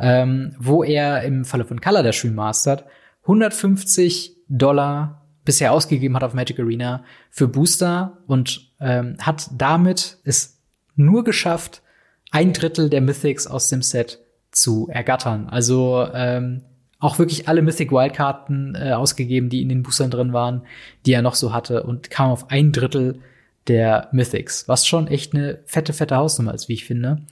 ähm, wo er im Falle von Color Dash Remastered 150 Dollar bisher ausgegeben hat auf Magic Arena für Booster und ähm, hat damit es nur geschafft, ein Drittel der Mythics aus dem Set zu ergattern. Also ähm, auch wirklich alle Mythic Wildkarten äh, ausgegeben, die in den Boostern drin waren, die er noch so hatte und kam auf ein Drittel der Mythics, was schon echt eine fette, fette Hausnummer ist, wie ich finde.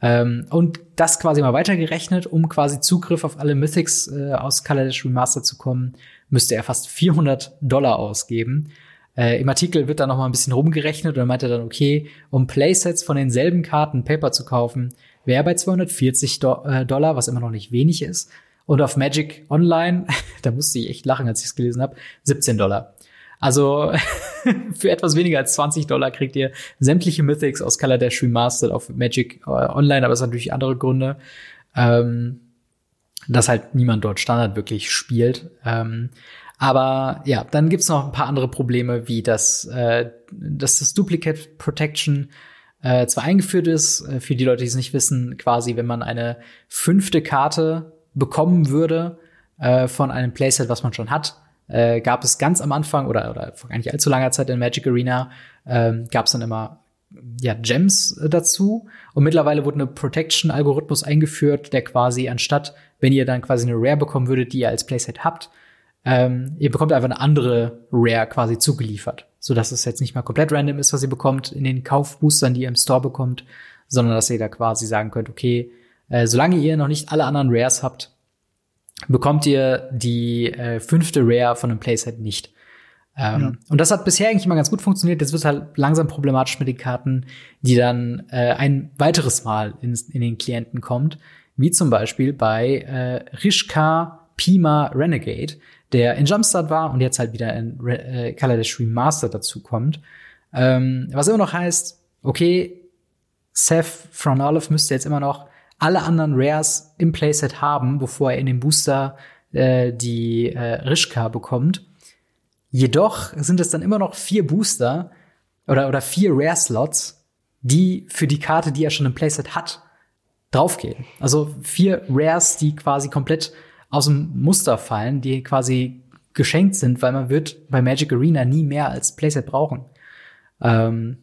Ähm, und das quasi mal weitergerechnet, um quasi Zugriff auf alle Mythics äh, aus Kaladesh Remaster zu kommen, müsste er fast 400 Dollar ausgeben. Äh, Im Artikel wird da noch mal ein bisschen rumgerechnet und er meinte dann, okay, um Playsets von denselben Karten Paper zu kaufen, wäre bei 240 Do äh, Dollar, was immer noch nicht wenig ist. Und auf Magic Online, da musste ich echt lachen, als ich es gelesen habe, 17 Dollar. Also für etwas weniger als 20 Dollar kriegt ihr sämtliche Mythics aus Kaladesh Remastered auf Magic äh, Online, aber es hat natürlich andere Gründe, ähm, dass halt niemand dort Standard wirklich spielt. Ähm, aber ja, dann gibt's noch ein paar andere Probleme, wie das, äh, dass das Duplicate Protection äh, zwar eingeführt ist, äh, für die Leute, die es nicht wissen, quasi, wenn man eine fünfte Karte bekommen würde äh, von einem Playset, was man schon hat, äh, gab es ganz am Anfang oder, oder vor gar nicht allzu langer Zeit in Magic Arena, ähm, gab es dann immer ja, Gems dazu. Und mittlerweile wurde eine Protection-Algorithmus eingeführt, der quasi anstatt, wenn ihr dann quasi eine Rare bekommen würdet, die ihr als Playset habt, ähm, ihr bekommt einfach eine andere Rare quasi zugeliefert. So dass es jetzt nicht mal komplett random ist, was ihr bekommt in den Kaufboostern, die ihr im Store bekommt, sondern dass ihr da quasi sagen könnt, okay, äh, solange ihr noch nicht alle anderen Rares habt, bekommt ihr die äh, fünfte Rare von einem Playset nicht. Ähm, ja. Und das hat bisher eigentlich immer ganz gut funktioniert. Jetzt wird halt langsam problematisch mit den Karten, die dann äh, ein weiteres Mal in, in den Klienten kommt, wie zum Beispiel bei äh, Rishka Pima Renegade, der in Jumpstart war und jetzt halt wieder in Re äh, Kaladesh Remastered dazu kommt. Ähm, was immer noch heißt, okay, Seth from Olive müsste jetzt immer noch alle anderen Rares im Playset haben, bevor er in den Booster äh, die äh, Rishka bekommt. Jedoch sind es dann immer noch vier Booster oder, oder vier Rare-Slots, die für die Karte, die er schon im Playset hat, draufgehen. Also vier Rares, die quasi komplett aus dem Muster fallen, die quasi geschenkt sind, weil man wird bei Magic Arena nie mehr als Playset brauchen. Ähm,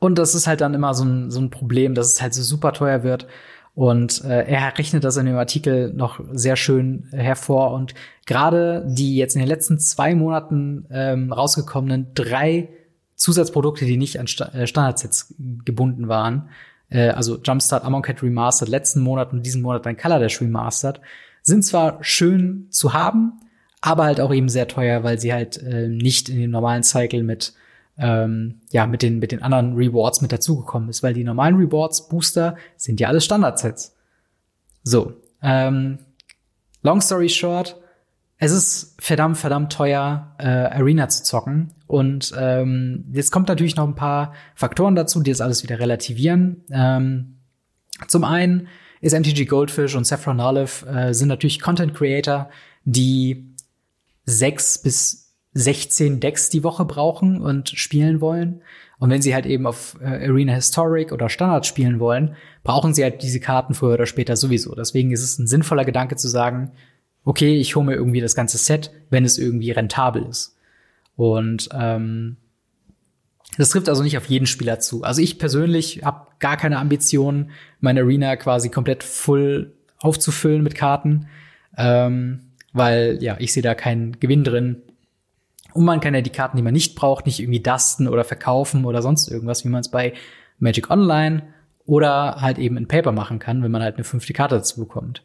und das ist halt dann immer so ein, so ein Problem, dass es halt so super teuer wird. Und äh, er rechnet das in dem Artikel noch sehr schön hervor. Und gerade die jetzt in den letzten zwei Monaten ähm, rausgekommenen drei Zusatzprodukte, die nicht an Sta äh, Standardsets gebunden waren, äh, also Jumpstart, Amonkhet Remastered, letzten Monat und diesen Monat dann Color Dash Remastered, sind zwar schön zu haben, aber halt auch eben sehr teuer, weil sie halt äh, nicht in dem normalen Cycle mit ähm, ja, mit den, mit den anderen Rewards mit dazugekommen ist, weil die normalen Rewards, Booster, sind ja alles Standardsets. So, ähm, long story short, es ist verdammt, verdammt teuer, äh, Arena zu zocken. Und ähm, jetzt kommt natürlich noch ein paar Faktoren dazu, die das alles wieder relativieren. Ähm, zum einen ist MTG Goldfish und Saffron Olive äh, sind natürlich Content Creator, die sechs bis 16 Decks die Woche brauchen und spielen wollen. Und wenn sie halt eben auf äh, Arena Historic oder Standard spielen wollen, brauchen sie halt diese Karten früher oder später sowieso. Deswegen ist es ein sinnvoller Gedanke zu sagen, okay, ich hole mir irgendwie das ganze Set, wenn es irgendwie rentabel ist. Und ähm, das trifft also nicht auf jeden Spieler zu. Also ich persönlich habe gar keine Ambition, meine Arena quasi komplett voll aufzufüllen mit Karten, ähm, weil ja ich sehe da keinen Gewinn drin, und man kann ja die Karten, die man nicht braucht, nicht irgendwie dusten oder verkaufen oder sonst irgendwas, wie man es bei Magic Online oder halt eben in Paper machen kann, wenn man halt eine fünfte Karte dazu bekommt.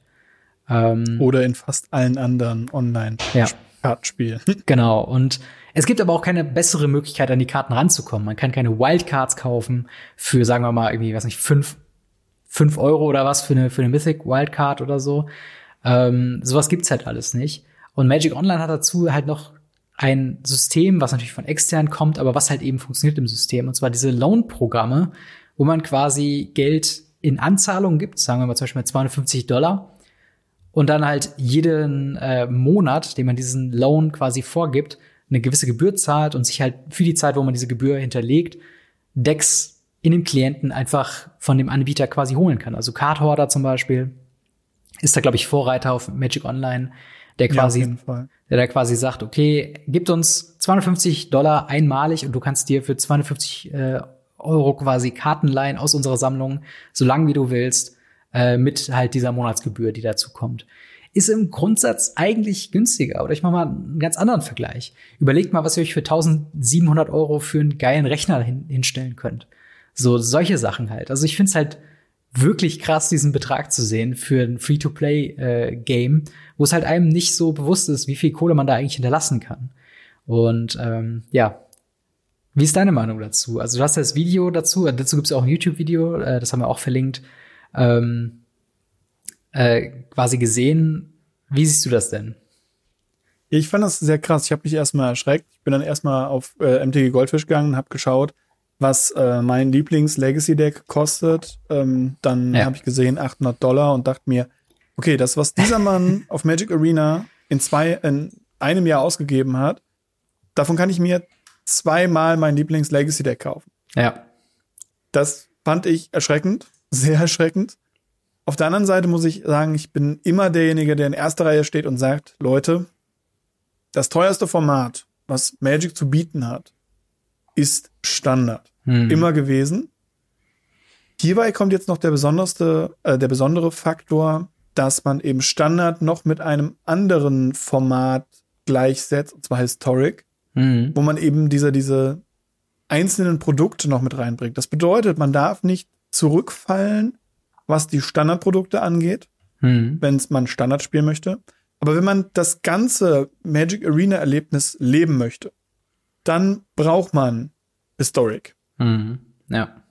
Ähm, oder in fast allen anderen Online-Kartenspielen. Ja. genau. Und es gibt aber auch keine bessere Möglichkeit, an die Karten ranzukommen. Man kann keine Wildcards kaufen für, sagen wir mal, irgendwie, was nicht, fünf, fünf Euro oder was für eine, für eine Mythic Wildcard oder so. Ähm, sowas gibt's halt alles nicht. Und Magic Online hat dazu halt noch ein System, was natürlich von extern kommt, aber was halt eben funktioniert im System. Und zwar diese Loan-Programme, wo man quasi Geld in Anzahlungen gibt, sagen wir mal zum Beispiel 250 Dollar, und dann halt jeden äh, Monat, den man diesen Loan quasi vorgibt, eine gewisse Gebühr zahlt und sich halt für die Zeit, wo man diese Gebühr hinterlegt, Decks in dem Klienten einfach von dem Anbieter quasi holen kann. Also Card Hoarder zum Beispiel ist da, glaube ich, Vorreiter auf Magic Online, der quasi, ja, der da quasi sagt, okay, gibt uns 250 Dollar einmalig und du kannst dir für 250 äh, Euro quasi Karten leihen aus unserer Sammlung, so lang wie du willst, äh, mit halt dieser Monatsgebühr, die dazu kommt. ist im Grundsatz eigentlich günstiger. Oder ich mache mal einen ganz anderen Vergleich. Überlegt mal, was ihr euch für 1700 Euro für einen geilen Rechner hin hinstellen könnt. So solche Sachen halt. Also ich finde es halt wirklich krass, diesen Betrag zu sehen für ein Free-to-Play-Game, äh, wo es halt einem nicht so bewusst ist, wie viel Kohle man da eigentlich hinterlassen kann. Und ähm, ja, wie ist deine Meinung dazu? Also du hast das Video dazu, äh, dazu gibt es auch ein YouTube-Video, äh, das haben wir auch verlinkt, ähm, äh, quasi gesehen. Wie siehst du das denn? Ich fand das sehr krass. Ich habe mich erstmal erschreckt. Ich bin dann erstmal auf äh, MTG Goldfish gegangen und habe geschaut, was äh, mein Lieblings-Legacy-Deck kostet. Ähm, dann ja. habe ich gesehen 800 Dollar und dachte mir, okay, das, was dieser Mann auf Magic Arena in zwei, in einem Jahr ausgegeben hat, davon kann ich mir zweimal mein Lieblings-Legacy-Deck kaufen. Ja. Das fand ich erschreckend, sehr erschreckend. Auf der anderen Seite muss ich sagen, ich bin immer derjenige, der in erster Reihe steht und sagt, Leute, das teuerste Format, was Magic zu bieten hat, ist Standard. Hm. Immer gewesen. Hierbei kommt jetzt noch der besonderste, äh, der besondere Faktor, dass man eben Standard noch mit einem anderen Format gleichsetzt, und zwar Historic, hm. wo man eben diese, diese einzelnen Produkte noch mit reinbringt. Das bedeutet, man darf nicht zurückfallen, was die Standardprodukte angeht, hm. wenn man Standard spielen möchte. Aber wenn man das ganze Magic Arena Erlebnis leben möchte, dann braucht man Historic. Mhm. Ja.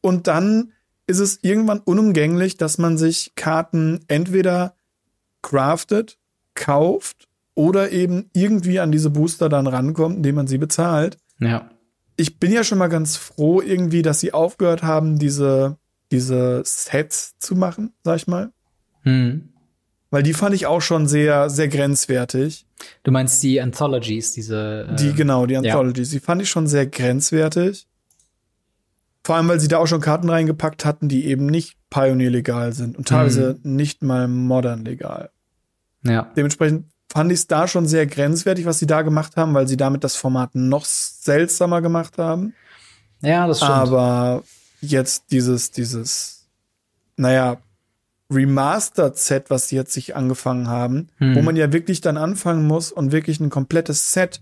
Und dann ist es irgendwann unumgänglich, dass man sich Karten entweder craftet, kauft oder eben irgendwie an diese Booster dann rankommt, indem man sie bezahlt. Ja. Ich bin ja schon mal ganz froh irgendwie, dass sie aufgehört haben, diese, diese Sets zu machen, sag ich mal. Mhm. Weil die fand ich auch schon sehr, sehr grenzwertig. Du meinst die Anthologies, diese. Äh, die, genau, die Anthologies. Ja. Die fand ich schon sehr grenzwertig. Vor allem, weil sie da auch schon Karten reingepackt hatten, die eben nicht Pioneer legal sind und teilweise mhm. nicht mal modern legal. Ja. Dementsprechend fand ich es da schon sehr grenzwertig, was sie da gemacht haben, weil sie damit das Format noch seltsamer gemacht haben. Ja, das stimmt. Aber jetzt dieses, dieses, naja, Remastered-Set, was sie jetzt sich angefangen haben, hm. wo man ja wirklich dann anfangen muss und wirklich ein komplettes Set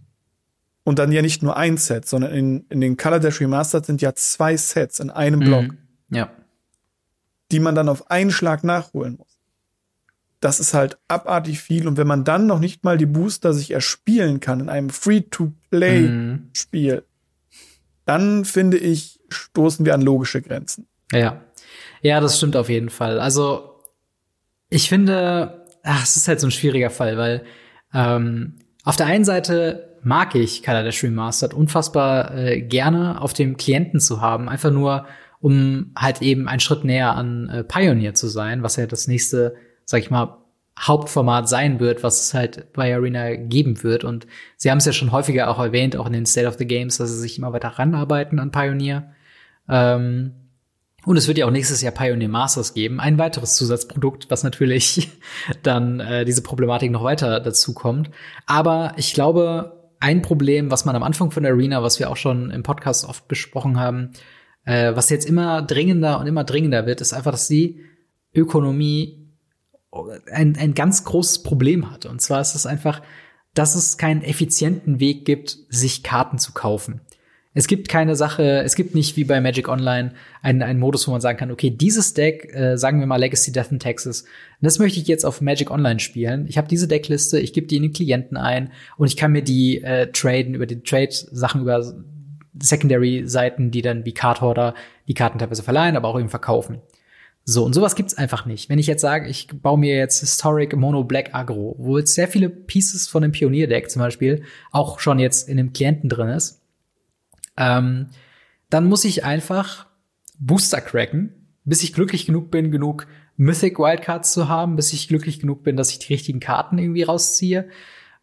und dann ja nicht nur ein Set, sondern in, in den Color Dash Remastered sind ja zwei Sets in einem. Block. Ja. Die man dann auf einen Schlag nachholen muss. Das ist halt abartig viel. Und wenn man dann noch nicht mal die Booster sich erspielen kann in einem Free-to-Play-Spiel, hm. dann finde ich, stoßen wir an logische Grenzen. Ja. Ja, das stimmt auf jeden Fall. Also, ich finde, ach, es ist halt so ein schwieriger Fall, weil ähm, auf der einen Seite mag ich Kaladesh Remastered unfassbar äh, gerne auf dem Klienten zu haben, einfach nur um halt eben einen Schritt näher an äh, Pioneer zu sein, was ja das nächste, sag ich mal, Hauptformat sein wird, was es halt bei Arena geben wird. Und sie haben es ja schon häufiger auch erwähnt, auch in den State of the Games, dass sie sich immer weiter ranarbeiten an Pioneer. Ähm, und es wird ja auch nächstes Jahr Pioneer Masters geben, ein weiteres Zusatzprodukt, was natürlich dann äh, diese Problematik noch weiter dazu kommt. Aber ich glaube, ein Problem, was man am Anfang von Arena, was wir auch schon im Podcast oft besprochen haben, äh, was jetzt immer dringender und immer dringender wird, ist einfach, dass die Ökonomie ein, ein ganz großes Problem hat. Und zwar ist es einfach, dass es keinen effizienten Weg gibt, sich Karten zu kaufen. Es gibt keine Sache, es gibt nicht wie bei Magic Online einen, einen Modus, wo man sagen kann, okay, dieses Deck, äh, sagen wir mal Legacy Death in Texas, das möchte ich jetzt auf Magic Online spielen. Ich habe diese Deckliste, ich gebe die in den Klienten ein und ich kann mir die äh, traden über die Trade-Sachen über Secondary-Seiten, die dann wie Card Holder die Karten teilweise verleihen, aber auch eben verkaufen. So, und sowas gibt's einfach nicht. Wenn ich jetzt sage, ich baue mir jetzt Historic Mono Black Agro, wo jetzt sehr viele Pieces von dem Pionier-Deck zum Beispiel auch schon jetzt in dem Klienten drin ist, ähm, dann muss ich einfach Booster cracken, bis ich glücklich genug bin, genug Mythic Wildcards zu haben, bis ich glücklich genug bin, dass ich die richtigen Karten irgendwie rausziehe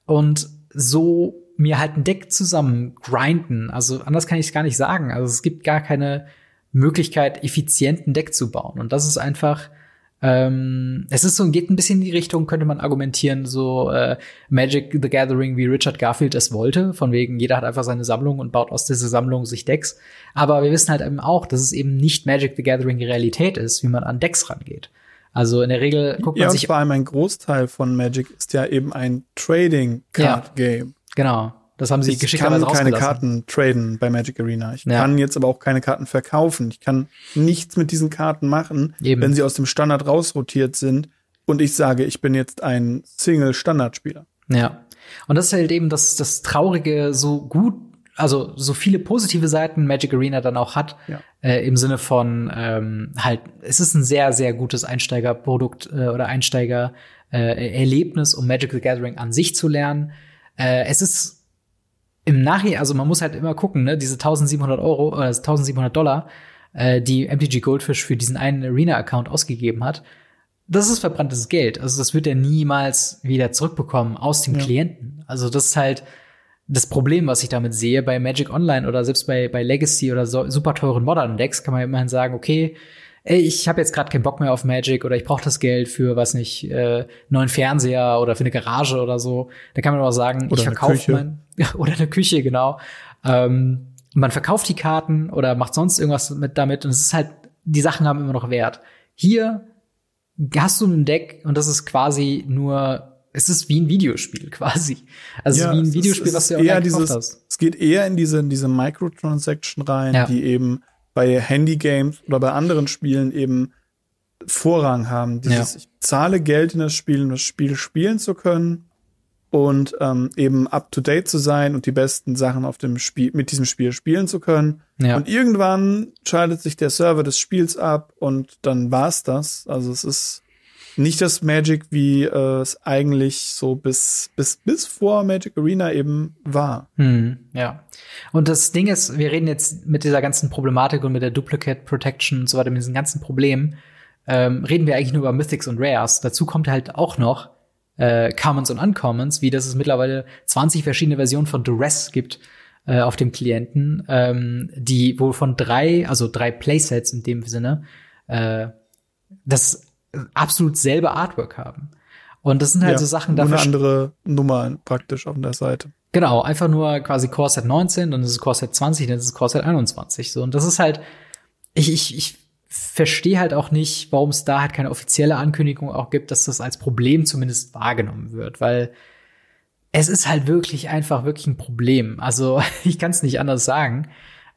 und so mir halt ein Deck zusammen grinden. Also anders kann ich es gar nicht sagen. Also es gibt gar keine Möglichkeit, effizient ein Deck zu bauen. Und das ist einfach ähm, es ist so, geht ein bisschen in die Richtung, könnte man argumentieren, so äh, Magic the Gathering, wie Richard Garfield es wollte, von wegen, jeder hat einfach seine Sammlung und baut aus dieser Sammlung sich Decks. Aber wir wissen halt eben auch, dass es eben nicht Magic the Gathering Realität ist, wie man an Decks rangeht. Also in der Regel guckt ja, man sich vor allem ein Großteil von Magic ist ja eben ein Trading Card Game. genau. Das haben sie Ich kann keine. Karten traden bei Magic Arena. Ich Ja. kann jetzt aber auch keine Karten verkaufen. Ich kann nichts mit diesen Karten machen, Eben. wenn sie aus dem Standard rausrotiert sind und ich sage, ich bin jetzt ein Single-Standardspieler. Ja. Und das ist halt eben das, das Traurige, so gut, also so viele positive Seiten Magic Arena dann auch hat, Ja. äh, im Sinne von halt, äh, es ist ein sehr, sehr gutes Einsteigerprodukt äh, oder Einsteiger äh, um Magic the Gathering an sich zu lernen. Äh, es ist im Nachhinein, also man muss halt immer gucken, ne, diese 1700 Euro oder 1700 Dollar, äh, die MTG Goldfish für diesen einen Arena-Account ausgegeben hat, das ist verbranntes Geld. Also das wird er niemals wieder zurückbekommen aus dem Ja. Klienten. Also das ist halt das Problem, was ich damit sehe. Bei Magic Online oder selbst bei, bei Legacy oder so super teuren Modern Decks kann man immerhin sagen, okay, ey, ich habe jetzt gerade keinen Bock mehr auf Magic oder ich brauche das Geld für, was nicht, äh, neuen Fernseher oder für eine Garage oder so. Da kann man auch sagen, Oder ich verkaufe mein oder eine Küche, genau. Ähm, man verkauft die Karten oder macht sonst irgendwas mit damit und es ist halt, die Sachen haben immer noch Wert. Hier hast du ein Deck und das ist quasi nur, es ist wie ein Videospiel quasi. Also Ja, wie ein Videospiel, was du online eher gekauft dieses- hast. Es geht eher in diese, in diese Microtransaction rein, Ja. die eben bei Handygames oder bei anderen Spielen eben Vorrang haben. Dieses, Ja. ich zahle Geld in das Spiel, um das Spiel spielen zu können und ähm, eben up to date zu sein und die besten Sachen auf dem Spiel, mit diesem Spiel spielen zu können. Ja. Und irgendwann schaltet sich der Server des Spiels ab und dann war's das. Also es ist nicht das Magic, wie äh, es eigentlich so bis, bis, bis vor Magic Arena eben war. Hm, ja. Und das Ding ist, wir reden jetzt mit dieser ganzen Problematik und mit der Duplicate Protection und so weiter, mit diesen ganzen Problemen, ähm, reden wir eigentlich nur über Mythics und Rares. Dazu kommt halt auch noch äh, Commons und Uncommons, wie dass es mittlerweile 20 verschiedene Versionen von Duress gibt äh, auf dem Klienten, ähm, die wohl von drei, also drei Playsets in dem Sinne, äh, das absolut selbe Artwork haben. Und das sind halt so Sachen, dafür eine andere Nummer praktisch auf der Seite. Genau, einfach nur quasi Core Set 19, dann ist es Core Set 20, dann ist es Core Set 21. So, und das ist halt, ich, ich, ich verstehe halt auch nicht, warum es da halt keine offizielle Ankündigung auch gibt, dass das als Problem zumindest wahrgenommen wird, weil es ist halt wirklich einfach wirklich ein Problem. Also ich kann es nicht anders sagen,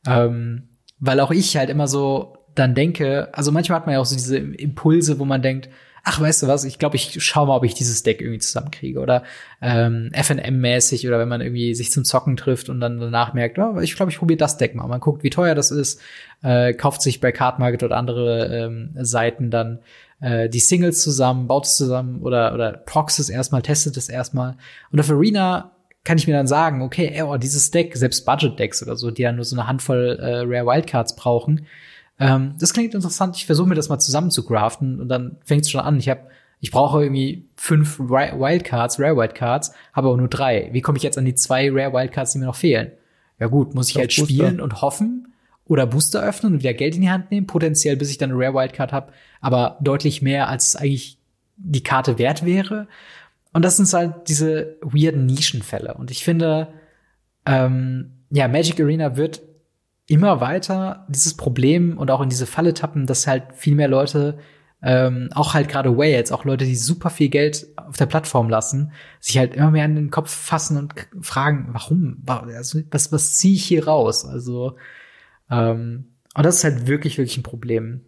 ähm, weil auch ich halt immer so dann denke, also manchmal hat man ja auch so diese Impulse, wo man denkt, ach, weißt du was, ich glaube, ich schau mal, ob ich dieses Deck irgendwie zusammenkriege oder ähm, FNM-mäßig oder wenn man irgendwie sich zum Zocken trifft und dann danach merkt, oh, ich glaube, ich probiere das Deck mal. Man guckt, wie teuer das ist, äh, kauft sich bei Card Market oder andere ähm, Seiten dann äh, die Singles zusammen, baut es zusammen oder oder proxt es erstmal, testet es erstmal. Und auf Arena kann ich mir dann sagen, okay, ey, oh, dieses Deck, selbst Budget-Decks oder so, die ja nur so eine Handvoll äh, Rare Wildcards brauchen, ähm, das klingt interessant. Ich versuche mir das mal zusammen zu craften und dann fängt es schon an. Ich habe, ich brauche irgendwie fünf Wildcards, Rare Wildcards, habe aber nur drei. Wie komme ich jetzt an die zwei Rare Wildcards, die mir noch fehlen? Ja gut, muss ich halt Booster. spielen und hoffen oder Booster öffnen und wieder Geld in die Hand nehmen, potenziell, bis ich dann eine Rare Wildcard habe, aber deutlich mehr, als eigentlich die Karte wert wäre. Und das sind halt diese weirden Nischenfälle. Und ich finde, ähm, ja, Magic Arena wird immer weiter dieses Problem und auch in diese Falle tappen, dass halt viel mehr Leute, ähm, auch halt gerade Whales, auch Leute, die super viel Geld auf der Plattform lassen, sich halt immer mehr an den Kopf fassen und fragen, warum? Wa- Also, was, was ziehe ich hier raus? Also, ähm, und das ist halt wirklich, wirklich ein Problem.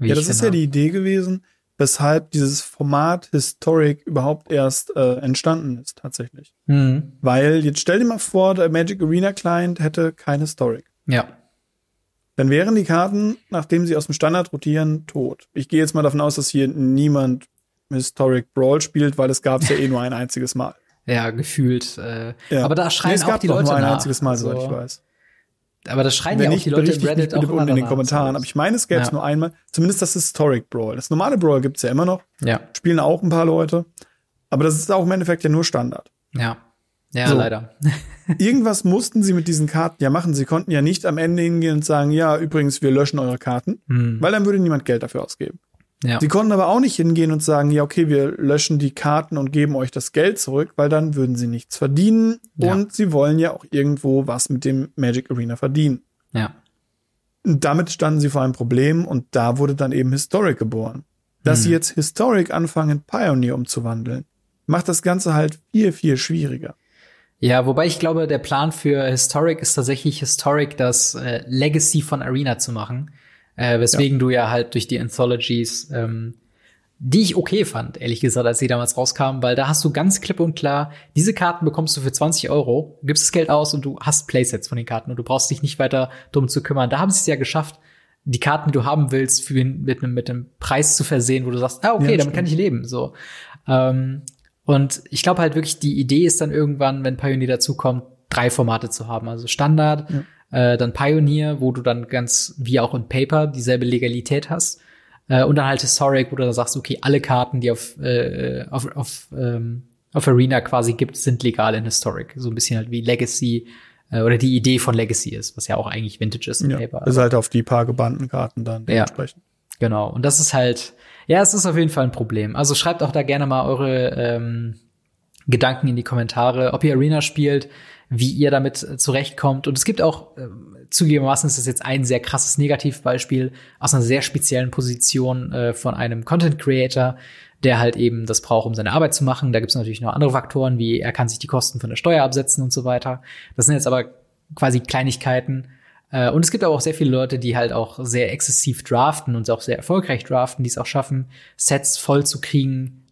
Ja, das ist ja die Idee gewesen, weshalb dieses Format Historic überhaupt erst äh, entstanden ist, tatsächlich. Mhm. Weil jetzt stell dir mal vor, der Magic Arena Client hätte keine Historic. Ja. Dann wären die Karten, nachdem sie aus dem Standard rotieren, tot. Ich gehe jetzt mal davon aus, dass hier niemand Historic Brawl spielt, weil es gab es ja eh nur ein einziges Mal. Ja, gefühlt. Äh, Ja. Aber da Nee, schreien es auch gab die doch Leute nur ein nach. einziges Mal, soweit ich Also, weiß. Aber das schreien ja auch nicht, die Leute im Reddit auch immer unten in den. Kommentaren. Aber ich meine, es gäbe es Ja. nur einmal. Zumindest das Historic Brawl. Das normale Brawl gibt's ja immer noch. Ja, Spielen auch ein paar Leute. Aber das ist auch im Endeffekt ja nur Standard. ja. Ja, So. leider. Irgendwas mussten sie mit diesen Karten ja machen. Sie konnten ja nicht am Ende hingehen und sagen, ja, übrigens, wir löschen eure Karten, Hm. weil dann würde niemand Geld dafür ausgeben. Ja. Sie konnten aber auch nicht hingehen und sagen, ja, okay, wir löschen die Karten und geben euch das Geld zurück, weil dann würden sie nichts verdienen Ja. und sie wollen ja auch irgendwo was mit dem Magic Arena verdienen. ja. Und damit standen sie vor einem Problem und da wurde dann eben Historic geboren. dass sie jetzt Historic anfangen, Pioneer umzuwandeln, macht das Ganze halt viel, viel schwieriger. Ja, wobei ich glaube, der Plan für Historic ist tatsächlich Historic das äh, Legacy von Arena zu machen. Äh, weswegen ja. du ja halt durch die Anthologies, ähm, die ich okay fand, ehrlich gesagt, als sie damals rauskamen, weil da hast du ganz klipp und klar, diese Karten bekommst du für 20 Euro, gibst das Geld aus und du hast Playsets von den Karten und du brauchst dich nicht weiter drum zu kümmern. Da haben sie es ja geschafft, die Karten, die du haben willst, für, mit einem mit einem Preis zu versehen, wo du sagst, ah, okay, ja, damit kann ich leben. So. Ähm, und ich glaube halt wirklich, die Idee ist dann irgendwann, wenn Pioneer dazukommt, drei Formate zu haben. Also Standard, ja. Äh, dann Pioneer, wo du dann ganz wie auch in Paper dieselbe Legalität hast. Äh, und dann halt Historic, wo du dann sagst, okay, alle Karten, die auf, äh, auf, auf, ähm, auf Arena quasi gibt, sind legal in Historic. So ein bisschen halt wie Legacy äh, oder die Idee von Legacy ist, was ja auch eigentlich Vintage ist in ja, Paper. Ist halt auf die paar gebannten Karten dann dementsprechend. Ja, genau. Und das ist halt, ja, es ist auf jeden Fall ein Problem. Also schreibt auch da gerne mal eure ähm, Gedanken in die Kommentare, ob ihr Arena spielt, wie ihr damit äh, zurechtkommt. Und es gibt auch, äh, zugegebenermaßen ist das jetzt ein sehr krasses Negativbeispiel aus einer sehr speziellen Position äh, von einem Content Creator, der halt eben das braucht, um seine Arbeit zu machen. Da gibt es natürlich noch andere Faktoren, wie er kann sich die Kosten von der Steuer absetzen und so weiter. Das sind jetzt aber quasi Kleinigkeiten, äh, und es gibt aber auch sehr viele Leute, die halt auch sehr exzessiv draften und auch sehr erfolgreich draften, die es auch schaffen, Sets voll zu kriegen,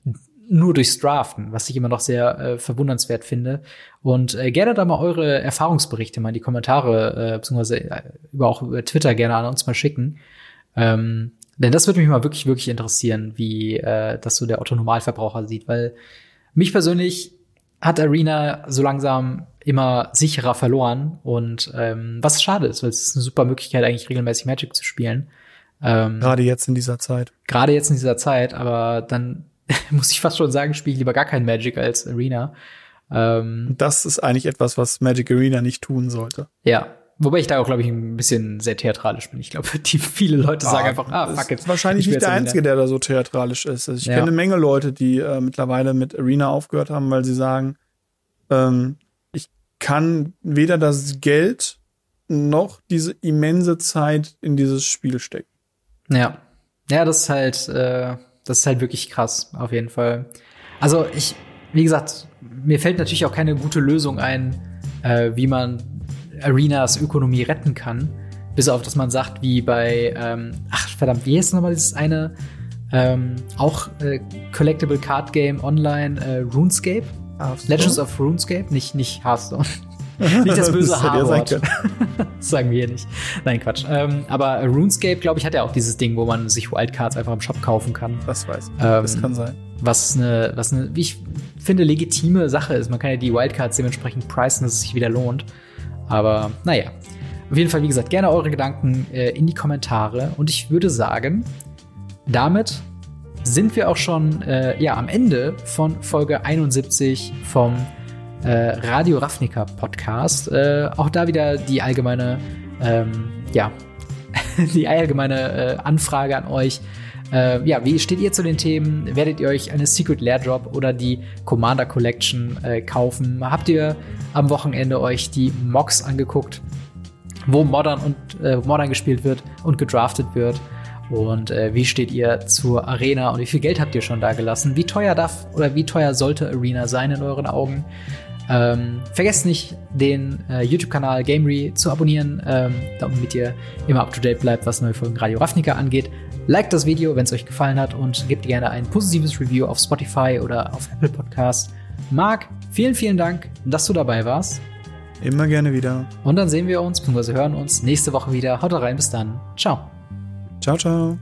nur durchs Draften, was ich immer noch sehr äh, verwundernswert finde. Und äh, gerne da mal eure Erfahrungsberichte mal in die Kommentare, äh, beziehungsweise äh, über auch über Twitter gerne an uns mal schicken. Ähm, denn das würde mich mal wirklich, wirklich interessieren, wie äh, das so der Otto-Normalverbraucher sieht, weil mich persönlich hat Arena so langsam immer sicherer verloren und ähm, was schade ist, weil es ist eine super Möglichkeit eigentlich regelmäßig Magic zu spielen. Ähm, gerade jetzt in dieser Zeit. Gerade jetzt in dieser Zeit, aber dann muss ich fast schon sagen, spiele ich lieber gar kein Magic als Arena. Ähm, das ist eigentlich etwas, was Magic Arena nicht tun sollte. Ja, Wobei ich da auch, glaube ich, ein bisschen sehr theatralisch bin. Ich glaube, die viele Leute ah, sagen einfach, ah, fuck it. Wahrscheinlich nicht der Einzige, der da so theatralisch ist. Also ich ja. kenne eine Menge Leute, die äh, mittlerweile mit Arena aufgehört haben, weil sie sagen, ähm, ich kann weder das Geld noch diese immense Zeit in dieses Spiel stecken. Ja. Ja, das ist halt, äh, das ist halt wirklich krass, auf jeden Fall. Also ich, wie gesagt, mir fällt natürlich auch keine gute Lösung ein, äh, wie man Arenas Ökonomie retten kann. Bis auf, dass man sagt, wie bei, ähm, ach verdammt, wie heißt nochmal dieses eine, ähm, auch äh, Collectible Card Game online, äh, RuneScape? Hearthstone? Legends of RuneScape, nicht, nicht Hearthstone. nicht das böse H-Wort. sagen wir hier nicht. Nein, Quatsch. Ähm, aber RuneScape, glaube ich, hat ja auch dieses Ding, wo man sich Wildcards einfach im Shop kaufen kann. Das weiß ich. Ähm, das kann sein. Was eine, was eine, wie ich finde, legitime Sache ist. Man kann ja die Wildcards dementsprechend preisen, dass es sich wieder lohnt. Aber naja. Auf jeden Fall, wie gesagt, gerne eure Gedanken äh, in die Kommentare. Und ich würde sagen, damit sind wir auch schon äh, ja, am Ende von Folge 71 vom äh, Radio Ravnica Podcast. Äh, auch da wieder die allgemeine, ähm, ja, die allgemeine äh, Anfrage an euch. Äh, ja, wie steht ihr zu den Themen? Werdet ihr euch eine Secret Lair Drop oder die Commander Collection äh, kaufen? Habt ihr am Wochenende euch die Mocks angeguckt, wo Modern und äh, Modern gespielt wird und gedraftet wird? Und äh, wie steht ihr zur Arena und wie viel Geld habt ihr schon da gelassen? Wie teuer darf oder wie teuer sollte Arena sein in euren Augen? Ähm, vergesst nicht, den äh, YouTube-Kanal Gamery zu abonnieren, ähm, damit ihr immer up to date bleibt, was neue Folgen Radio Ravnica angeht. Liked das Video, wenn es euch gefallen hat und gebt gerne ein positives Review auf Spotify oder auf Apple Podcast. Marc, vielen, vielen Dank, dass du dabei warst. Immer gerne wieder. Und dann sehen wir uns, bzw. hören uns nächste Woche wieder. Haut rein, bis dann. Ciao. Ciao, ciao.